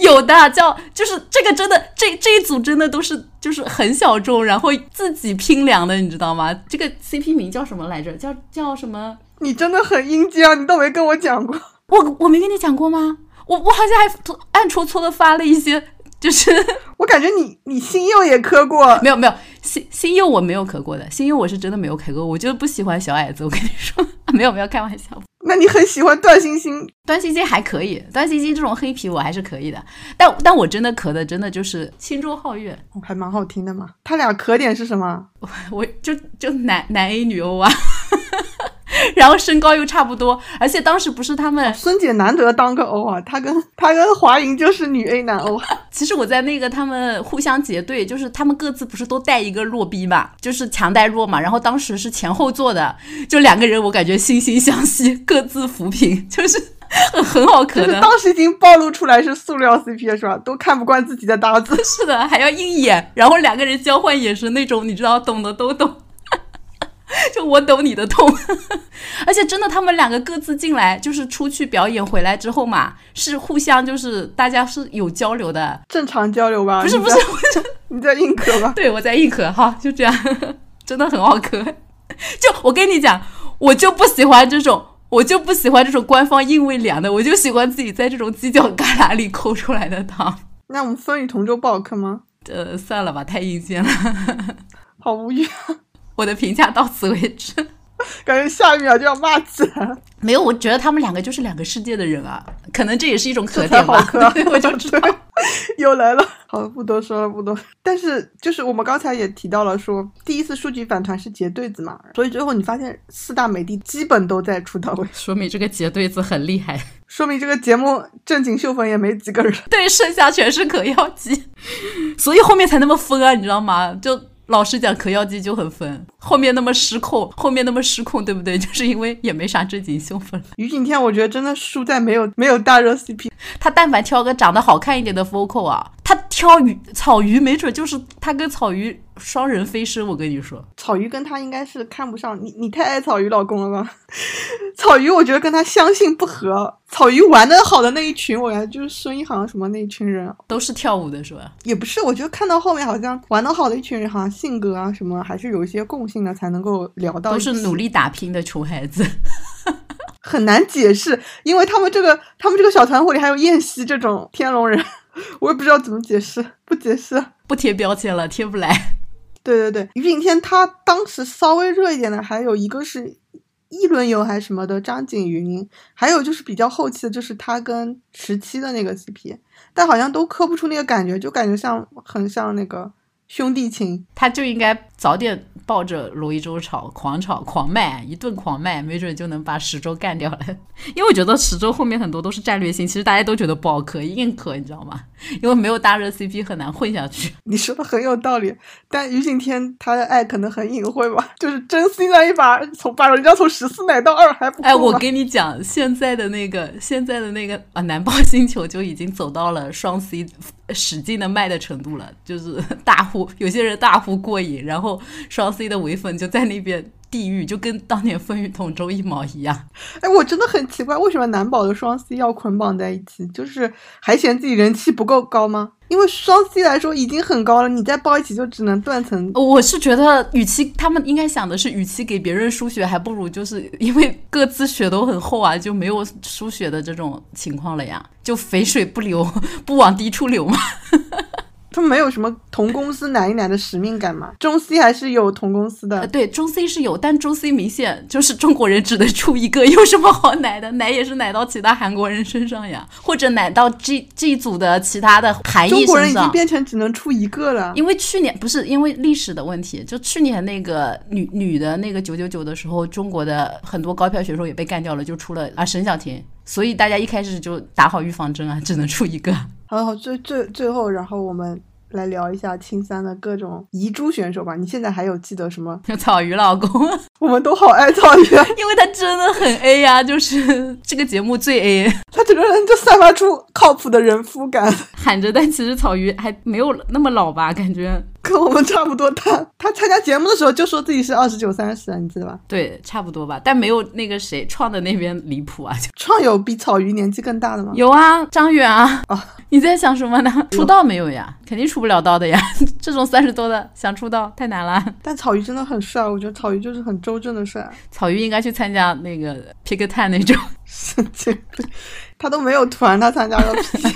C: 有的叫就是这个真的这这一组真的都是就是很小众，然后自己拼粮的，你知道吗？这个 CP 名叫什么来着？叫叫什么？
B: 你真的很阴间啊！你都没跟我讲过，
C: 我我没跟你讲过吗？我我好像还暗戳戳的发了一些。就是
B: 我感觉你你星佑也磕过，
C: 没有没有星星佑我没有磕过的，星佑我是真的没有磕过，我就不喜欢小矮子，我跟你说，没有没有开玩笑。
B: 那你很喜欢段星星？
C: 段星星还可以，段星星这种黑皮我还是可以的，但但我真的磕的真的就是青州皓月，
B: 还蛮好听的嘛。他俩磕点是什么？
C: 我就就男男 A 女 O 啊。然后身高又差不多，而且当时不是他们
B: 孙姐难得当个欧啊，她跟她跟华莹就是女 A 男欧。
C: 其实我在那个他们互相结对，就是他们各自不是都带一个弱逼嘛，就是强带弱嘛。然后当时是前后座的，就两个人，我感觉惺惺相惜，各自扶贫，就是很好磕的。
B: 当时已经暴露出来是塑料 CP 是吧？都看不惯自己的搭子。
C: 是的，还要硬演，然后两个人交换眼神那种，你知道，懂的都懂。就我懂你的痛，而且真的，他们两个各自进来就是出去表演回来之后嘛，是互相就是大家是有交流的，
B: 正常交流吧？
C: 不是不是，
B: 你在 硬磕吧？
C: 对，我在硬磕哈，就这样，真的很好磕。就我跟你讲，我就不喜欢这种，我就不喜欢这种官方硬喂粮的，我就喜欢自己在这种犄角旮旯里抠出来的糖。
B: 那我们风雨同舟不好磕吗？
C: 呃，算了吧，太硬件了，
B: 好无语。
C: 我的评价到此为止，
B: 感觉下一秒就要骂起来。
C: 没有，我觉得他们两个就是两个世界的人啊，可能这也是一种可点吧。
B: 我就知道，又来了，好，不多说了，不多。但是就是我们刚才也提到了说，第一次数据反团是结对子嘛，所以最后你发现四大美帝基本都在出道位，
C: 说明这个结对子很厉害。
B: 说明这个节目正经秀粉也没几个人，
C: 对，剩下全是嗑药机，所以后面才那么疯啊，你知道吗？就。老实讲，嗑药机就很疯，后面那么失控，后面那么失控，对不对？就是因为也没啥正经秀粉。
B: 于景天，我觉得真的输在没有 没有大热 CP。
C: 他但凡挑个长得好看一点的 vocal 啊，他挑鱼草鱼，没准就是他跟草鱼双人飞升。我跟你说，
B: 草鱼跟他应该是看不上你，你太爱草鱼老公了吧？草鱼，我觉得跟他相性不合。草鱼玩的好的那一群，我感觉就是孙一航什么那一群人，
C: 都是跳舞的是吧？
B: 也不是，我觉得看到后面好像玩的好的一群人，好像性格啊什么还是有一些共性的，才能够聊到。
C: 都是努力打拼的穷孩子，
B: 很难解释，因为他们这个他们这个小团伙里还有燕西这种天龙人，我也不知道怎么解释，不解释，
C: 不贴标签了，贴不来。
B: 对对对，于景天他当时稍微热一点的还有一个是。一轮游还是什么的，张景云，还有就是比较后期的，就是他跟十七的那个 CP，但好像都磕不出那个感觉，就感觉像很像那个。兄弟情，
C: 他就应该早点抱着罗一舟炒，狂炒狂卖，一顿狂卖，没准就能把十周干掉了。因为我觉得十周后面很多都是战略性，其实大家都觉得不好磕，硬磕，你知道吗？因为没有大热 CP 很难混下去。
B: 你说的很有道理，但于景天他的爱可能很隐晦吧，就是真心的一把，从把人家从十四奶到二还不。
C: 哎，我跟你讲，现在的那个现在的那个啊，南爆星球就已经走到了双 C。使劲的卖的程度了，就是大户，有些人大呼过瘾，然后双 C 的唯粉就在那边。地狱就跟当年风雨同舟一毛一样。
B: 哎，我真的很奇怪，为什么男宝的双 C 要捆绑在一起？就是还嫌自己人气不够高吗？因为双 C 来说已经很高了，你再抱一起就只能断层。
C: 我是觉得，与其他们应该想的是，与其给别人输血，还不如就是因为各自血都很厚啊，就没有输血的这种情况了呀，就肥水不流，不往低处流嘛。
B: 他们没有什么同公司奶一奶的使命感嘛？中 C 还是有同公司的？
C: 对，中 C 是有，但中 C 明显就是中国人只能出一个，有什么好奶的？奶也是奶到其他韩国人身上呀，或者奶到 G G 组的其他的韩裔身上。
B: 中国人已经变成只能出一个了，
C: 因为去年不是因为历史的问题，就去年那个女女的那个九九九的时候，中国的很多高票选手也被干掉了，就出了啊沈小婷，所以大家一开始就打好预防针啊，只能出一个。
B: 好好，最最最后，然后我们。来聊一下青三的各种遗珠选手吧。你现在还有记得什么？
C: 草鱼老公，
B: 我们都好爱草鱼，
C: 因为他真的很 A 呀，就是这个节目最 A。
B: 他整个人就散发出靠谱的人夫感，
C: 喊着，但其实草鱼还没有那么老吧，感觉。
B: 跟我们差不多大，他参加节目的时候就说自己是二十九三十，你记得吧？
C: 对，差不多吧，但没有那个谁创的那边离谱啊。
B: 创有比草鱼年纪更大的吗？
C: 有啊，张远啊。啊，你在想什么呢？出道没有呀？肯定出不了道的呀。这种三十多的想出道太难了。
B: 但草鱼真的很帅，我觉得草鱼就是很周正的帅。
C: 草鱼应该去参加那个 Pick Ten 那种，
B: 他都没有团，他参加个屁。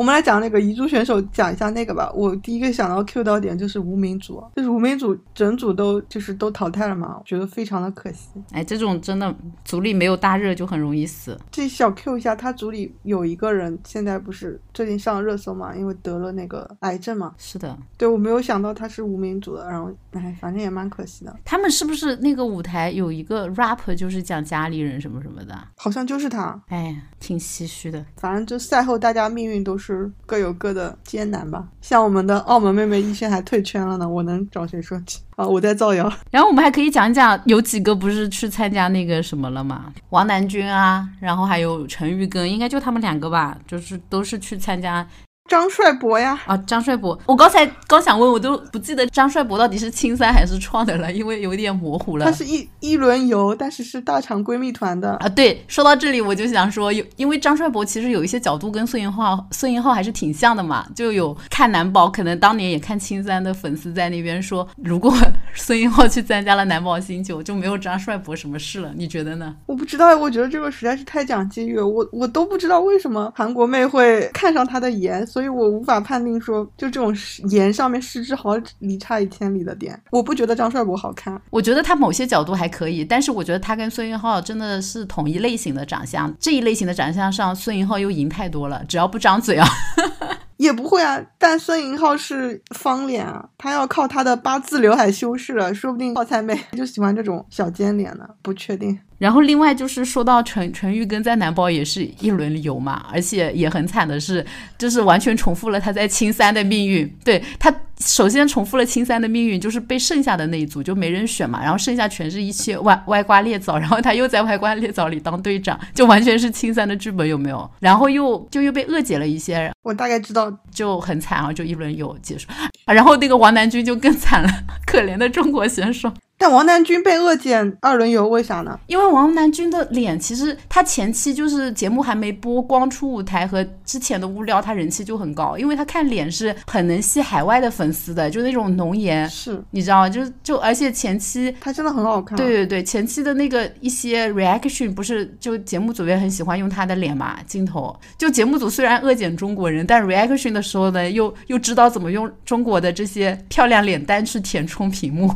B: 我们来讲那个遗珠选手，讲一下那个吧。我第一个想到 Q 到点就是无名组，就是无名组整组都就是都淘汰了嘛，我觉得非常的可惜。
C: 哎，这种真的组里没有大热就很容易死。
B: 这小 Q 一下，他组里有一个人现在不是最近上热搜嘛，因为得了那个癌症嘛。
C: 是的，
B: 对我没有想到他是无名组的，然后哎，反正也蛮可惜的。
C: 他们是不是那个舞台有一个 rap 就是讲家里人什么什么的？
B: 好像就是他。
C: 哎，挺唏嘘的。
B: 反正就赛后大家命运都是。是各有各的艰难吧。像我们的澳门妹妹一萱还退圈了呢，我能找谁说起啊？我在造谣。
C: 然后我们还可以讲讲，有几个不是去参加那个什么了吗？王南军啊，然后还有陈玉根，应该就他们两个吧，就是都是去参加。
B: 张帅博呀，
C: 啊，张帅博，我刚才刚想问，我都不记得张帅博到底是青三还是创的了，因为有点模糊了。
B: 他是一一轮游，但是是大厂闺蜜团的
C: 啊。对，说到这里我就想说，有因为张帅博其实有一些角度跟孙颖浩、孙颖浩还是挺像的嘛，就有看男宝，可能当年也看青三的粉丝在那边说，如果孙颖浩去参加了男宝星球，就没有张帅博什么事了，你觉得呢？
B: 我不知道，我觉得这个实在是太讲机遇了，我我都不知道为什么韩国妹会看上他的颜。所以我无法判定说，就这种颜上面失之毫厘差一千里的点，我不觉得张帅博好看。
C: 我觉得他某些角度还可以，但是我觉得他跟孙云浩真的是同一类型的长相，这一类型的长相上，孙云浩又赢太多了，只要不张嘴啊。
B: 也不会啊。但孙颖浩是方脸啊，他要靠他的八字刘海修饰了，说不定泡菜妹就喜欢这种小尖脸呢，不确定。
C: 然后另外就是说到陈陈玉跟在男宝也是一轮游嘛，而且也很惨的是，就是完全重复了他在青三的命运。对他首先重复了青三的命运，就是被剩下的那一组就没人选嘛，然后剩下全是一些歪歪瓜裂枣，然后他又在歪瓜裂枣里当队长，就完全是青三的剧本有没有？然后又就又被恶解了一些，
B: 我大概知道
C: 就很惨啊，就一轮游结束。然后那个王南军就更惨了，可怜的中国选手。
B: 但王南军被恶剪二轮游，为啥呢？
C: 因为王南军的脸，其实他前期就是节目还没播，光出舞台和之前的物料，他人气就很高，因为他看脸是很能吸海外的粉丝的，就那种浓颜，
B: 是
C: 你知道吗？就就而且前期
B: 他真的很好看。
C: 对对对，前期的那个一些 reaction 不是就节目组也很喜欢用他的脸嘛镜头，就节目组虽然恶剪中国人，但 reaction 的时候呢，又又知道怎么用中国的这些漂亮脸蛋去填充屏幕。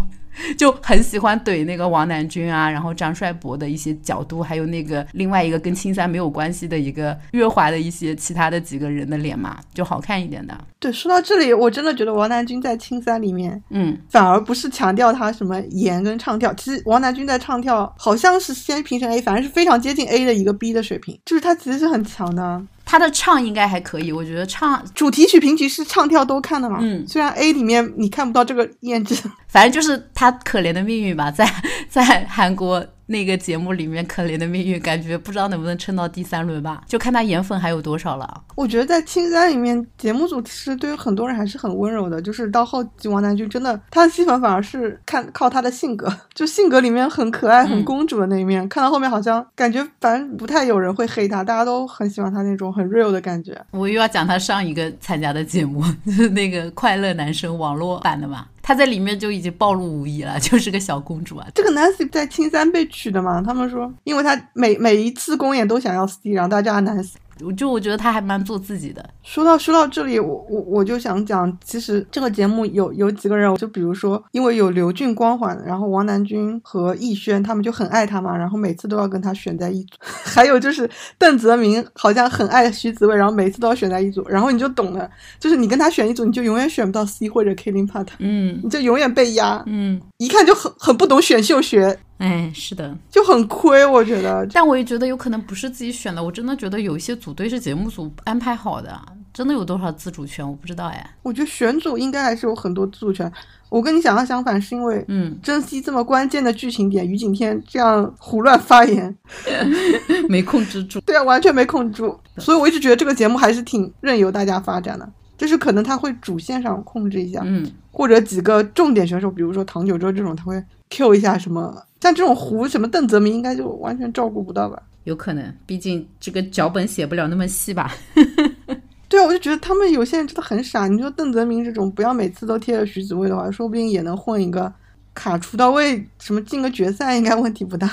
C: 就很喜欢怼那个王南军啊，然后张帅博的一些角度，还有那个另外一个跟青三没有关系的一个月华的一些其他的几个人的脸嘛，就好看一点的。
B: 对，说到这里，我真的觉得王南军在青三里面，
C: 嗯，
B: 反而不是强调他什么颜跟唱跳，其实王南军在唱跳好像是先评成 A，反正是非常接近 A 的一个 B 的水平，就是他其实是很强的。
C: 他的唱应该还可以，我觉得唱
B: 主题曲评级是唱跳都看的嘛。
C: 嗯，
B: 虽然 A 里面你看不到这个胭脂，
C: 反正就是他可怜的命运吧，在在韩国。那个节目里面可怜的命运，感觉不知道能不能撑到第三轮吧，就看他颜粉还有多少了。
B: 我觉得在青三里面，节目组其实对于很多人还是很温柔的，就是到后期王南军真的他的戏份反而是看靠他的性格，就性格里面很可爱、很公主的那一面，看到后面好像感觉反正不太有人会黑他，大家都很喜欢他那种很 real 的感觉。
C: 我又要讲他上一个参加的节目，就是那个快乐男生网络版的嘛。她在里面就已经暴露无遗了，就是个小公主啊。
B: 这个 Nancy 在青三被娶的嘛？他们说，因为她每每一次公演都想要 C，然后大家叫 Nancy。
C: 我就我觉得他还蛮做自己的。
B: 说到说到这里，我我我就想讲，其实这个节目有有几个人，就比如说，因为有刘俊光环，然后王南军和逸轩他们就很爱他嘛，然后每次都要跟他选在一组。还有就是邓泽明好像很爱徐子未，然后每次都要选在一组，然后你就懂了，就是你跟他选一组，你就永远选不到 C 或者 Killing Part，
C: 嗯，
B: 你就永远被压，
C: 嗯，
B: 一看就很很不懂选秀学。
C: 哎，是的，
B: 就很亏，我觉得。
C: 但我也觉得有可能不是自己选的，我真的觉得有一些组队是节目组安排好的，真的有多少自主权，我不知道哎。
B: 我觉得选组应该还是有很多自主权。我跟你想的相反，是因为
C: 嗯，
B: 珍惜这么关键的剧情点，于景天这样胡乱发言，
C: 没控制住。
B: 对啊，完全没控制住。所以我一直觉得这个节目还是挺任由大家发展的，就是可能他会主线上控制一下，
C: 嗯，
B: 或者几个重点选手，比如说唐九洲这种，他会 Q 一下什么。像这种胡什么邓泽明应该就完全照顾不到吧？
C: 有可能，毕竟这个脚本写不了那么细吧。
B: 对啊，我就觉得他们有些人真的很傻。你说邓泽明这种不要每次都贴着徐子未的话，说不定也能混一个卡出到位，什么进个决赛应该问题不大。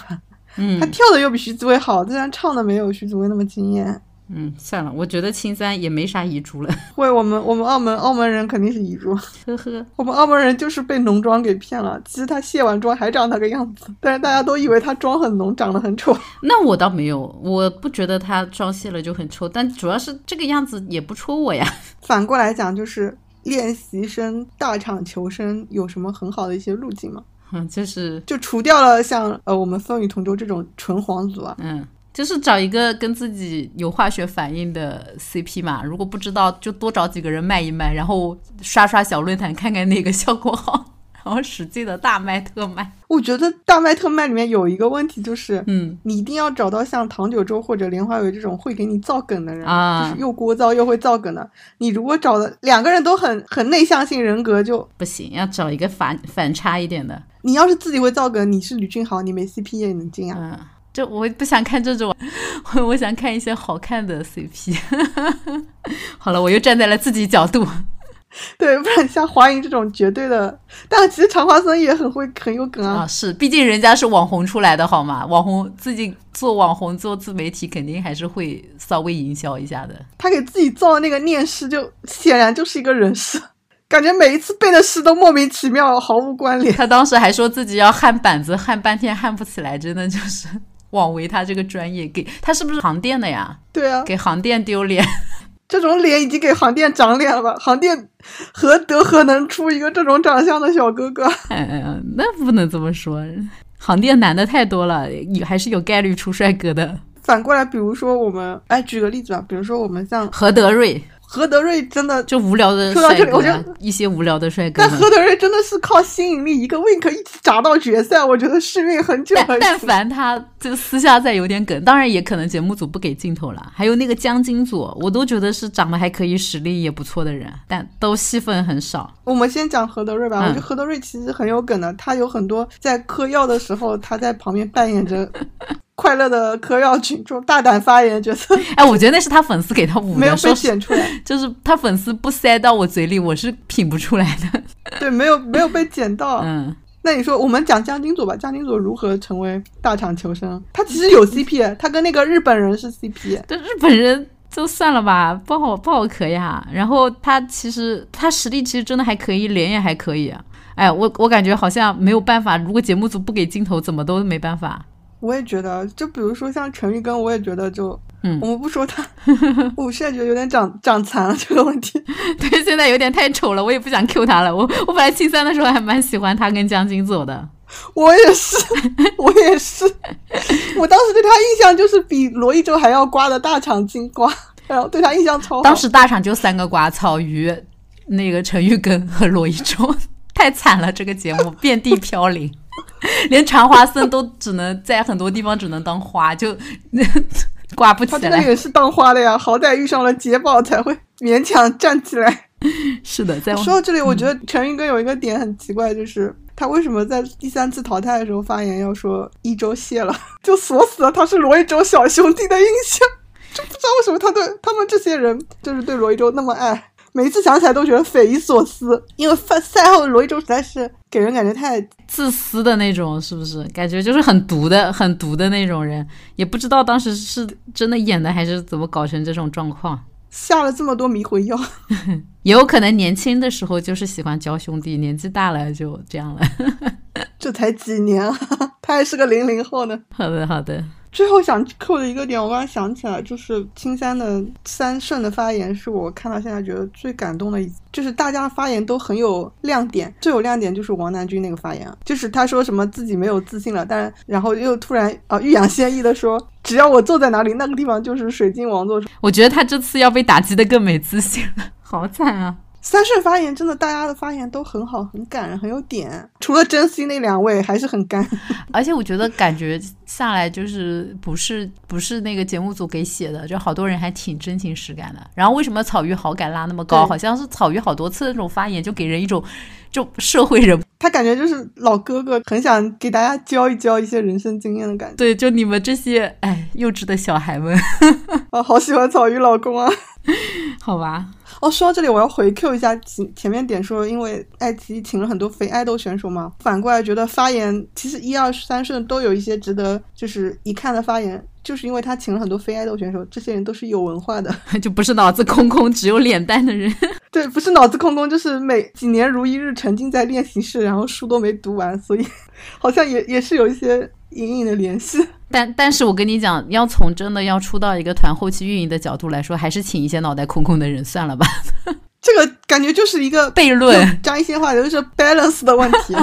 C: 嗯，
B: 他跳的又比徐子未好，虽然唱的没有徐子未那么惊艳。
C: 嗯，算了，我觉得青三也没啥遗珠了。
B: 会，我们我们澳门澳门人肯定是遗珠。
C: 呵呵，
B: 我们澳门人就是被浓妆给骗了。其实他卸完妆还长那个样子，但是大家都以为他妆很浓，长得很丑。
C: 那我倒没有，我不觉得他妆卸了就很丑，但主要是这个样子也不戳我呀。
B: 反过来讲，就是练习生、大厂求生有什么很好的一些路径吗？
C: 嗯，就是
B: 就除掉了像呃我们风雨同舟这种纯皇族啊，
C: 嗯。就是找一个跟自己有化学反应的 CP 嘛，如果不知道就多找几个人卖一卖，然后刷刷小论坛看看哪个效果好，然后使劲的大卖特卖。
B: 我觉得大卖特卖里面有一个问题就是，
C: 嗯，
B: 你一定要找到像唐九洲或者莲花伟这种会给你造梗的人
C: 啊，
B: 就是又聒噪又会造梗的。你如果找的两个人都很很内向性人格就
C: 不行，要找一个反反差一点的。
B: 你要是自己会造梗，你是吕俊豪，你没 CP 也能进啊。
C: 嗯。就我不想看这种，我 我想看一些好看的 CP。好了，我又站在了自己角度。
B: 对，不然像华莹这种绝对的，但其实常华森也很会很有梗啊。
C: 啊，是，毕竟人家是网红出来的，好吗？网红自己做网红做自媒体，肯定还是会稍微营销一下的。
B: 他给自己造的那个念诗，就显然就是一个人设，感觉每一次背的诗都莫名其妙，毫无关联。
C: 他当时还说自己要焊板子，焊半天焊不起来，真的就是。枉为他这个专业，给他是不是航电的呀？
B: 对啊，
C: 给航电丢脸。
B: 这种脸已经给航电长脸了吧？航电何德何能出一个这种长相的小哥哥？
C: 哎，那不能这么说，航电男的太多了，有还是有概率出帅哥的。
B: 反过来，比如说我们，哎，举个例子吧，比如说我们像
C: 何德瑞，
B: 何德瑞真的
C: 就无聊的
B: 说到
C: 帅哥啊
B: 这里我就，
C: 一些无聊的帅哥。
B: 但何德瑞真的是靠吸引力一个 wink 一直砸到决赛，我觉得试运很久
C: 但
B: 很久。
C: 但凡他就私下再有点梗，当然也可能节目组不给镜头了。还有那个江金佐，我都觉得是长得还可以、实力也不错的人，但都戏份很少。
B: 我们先讲何德瑞吧，
C: 嗯
B: 我觉得何德瑞其实很有梗的，他有很多在嗑药的时候，他在旁边扮演着快乐的嗑药群众，大胆发言的角色，
C: 哎，我觉得那是他粉丝给他捂的，
B: 没有被
C: 说是
B: 剪出来，
C: 就是他粉丝不塞到我嘴里，我是品不出来的。
B: 对，没有没有被剪到。
C: 嗯，
B: 那你说我们讲江金佐吧，江金佐如何成为大厂求生？他其实有 CP，他跟那个日本人是 CP。
C: 这日本人就算了吧，不好不好磕呀。然后他其实他实力其实真的还可以，脸也还可以。哎，我我感觉好像没有办法，如果节目组不给镜头，怎么都没办法。
B: 我也觉得，就比如说像陈玉根，我也觉得就，
C: 嗯
B: 我们不说他，我现在觉得有点长长残了这个问题。
C: 对，现在有点太丑了，我也不想 Q 他了。我我本来青三的时候还蛮喜欢他跟江金走的。
B: 我也是，我也是，我当时对他印象就是比罗一舟还要瓜的大厂金瓜，然后对他印象超好。
C: 当时大厂就三个瓜：草鱼、那个陈玉根和罗一舟，太惨了，这个节目遍地飘零，连常花僧都只能在很多地方只能当花，就 挂不起
B: 他这个
C: 来。
B: 也是当花的呀，好歹遇上了捷宝才会勉强站起来。
C: 是的，在
B: 说到这里，我觉得陈云哥有一个点很奇怪，就是他为什么在第三次淘汰的时候发言要说一周谢了，就锁死了他是罗一周小兄弟的印象，就不知道为什么他对他们这些人就是对罗一周那么爱。每一次想起来都觉得匪夷所思，因为赛赛后罗一周实在是给人感觉太
C: 自私的那种，是不是？感觉就是很毒的、很毒的那种人，也不知道当时是真的演的还是怎么搞成这种状况。
B: 下了这么多迷魂药。
C: 也有可能年轻的时候就是喜欢交兄弟，年纪大了就这样了。
B: 这才几年啊，他还是个零零后呢。
C: 好的，好的。
B: 最后想扣的一个点，我刚刚想起来，就是青山的三顺的发言，是我看到现在觉得最感动的一，就是大家发言都很有亮点，最有亮点就是王南军那个发言，就是他说什么自己没有自信了，但然后又突然啊欲扬先抑的说，只要我坐在哪里，那个地方就是水晶王座。
C: 我觉得他这次要被打击的更没自信了，好惨啊！
B: 三顺发言真的，大家的发言都很好，很感人，很有点，除了珍惜那两位还是很干。
C: 而且我觉得感觉下来就是不是不是那个节目组给写的，就好多人还挺真情实感的。然后为什么草鱼好感拉那么高？好像是草鱼好多次的那种发言，就给人一种就社会人
B: 他感觉就是老哥哥，很想给大家教一教一些人生经验的感觉。
C: 对，就你们这些哎幼稚的小孩们，
B: 啊，好喜欢草鱼老公啊！
C: 好吧？
B: 哦，说到这里，我要回 Q 一下前前面点说，因为爱奇艺请了很多非爱豆选手嘛，反过来觉得发言其实一二三顺都有一些值得就是一看的发言，就是因为他请了很多非爱豆选手，这些人都是有文化的，
C: 就不是脑子空空只有脸蛋的人。
B: 对，不是脑子空空，就是每几年如一日沉浸在练习室，然后书都没读完，所以好像也也是有一些隐隐的联系。
C: 但但是我跟你讲，要从真的要出到一个团后期运营的角度来说，还是请一些脑袋空空的人算了吧。
B: 这个感觉就是一个
C: 悖论，
B: 用张一些话就是 balance 的问题。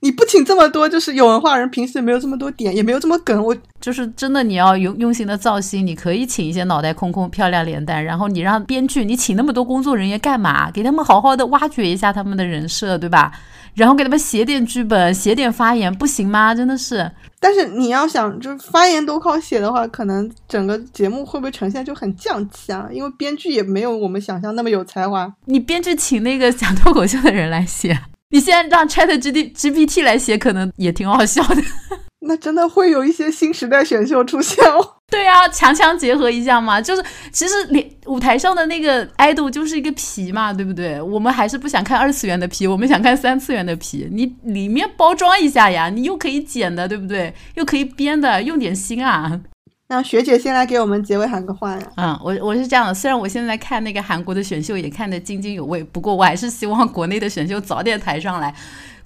B: 你不请这么多，就是有文化人，平时也没有这么多点，也没有这么梗，我
C: 就是真的你要用用心的造星，你可以请一些脑袋空空、漂亮脸蛋，然后你让编剧，你请那么多工作人员干嘛？给他们好好的挖掘一下他们的人设，对吧？然后给他们写点剧本，写点发言，不行吗？真的是。
B: 但是你要想，就是发言都靠写的话，可能整个节目会不会呈现就很降气啊？因为编剧也没有我们想象那么有才华。
C: 你编剧请那个讲脱口秀的人来写，你现在让 Chat G D G P T 来写，可能也挺好笑的。
B: 那真的会有一些新时代选秀出现哦。
C: 对啊，强强结合一下嘛，就是其实连舞台上的那个 idol 就是一个皮嘛，对不对？我们还是不想看二次元的皮，我们想看三次元的皮。你里面包装一下呀，你又可以剪的，对不对？又可以编的，用点心啊。
B: 那学姐先来给我们结尾喊个话呀。
C: 嗯，我我是这样的，虽然我现在看那个韩国的选秀也看得津津有味，不过我还是希望国内的选秀早点抬上来。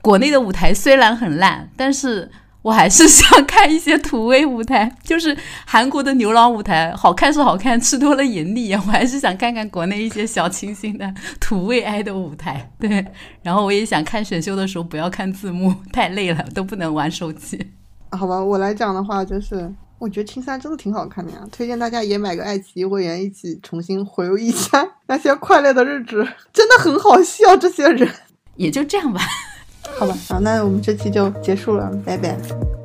C: 国内的舞台虽然很烂，但是我还是 想看一些土味舞台，就是韩国的牛郎舞台，好看是好看，吃多了也腻。我还是想看看国内一些小清新的土味爱的舞台。对，然后我也想看选秀的时候不要看字幕，太累了，都不能玩手机。
D: 好吧，我来讲的话，就是我觉得青三真的挺好看的呀，推荐大家也买个爱奇艺会员，一起重新回味一下 那些快乐的日子，真的很好笑。这些人
C: 也就这样吧。
D: 好吧，好，那我们这期就结束了，拜拜。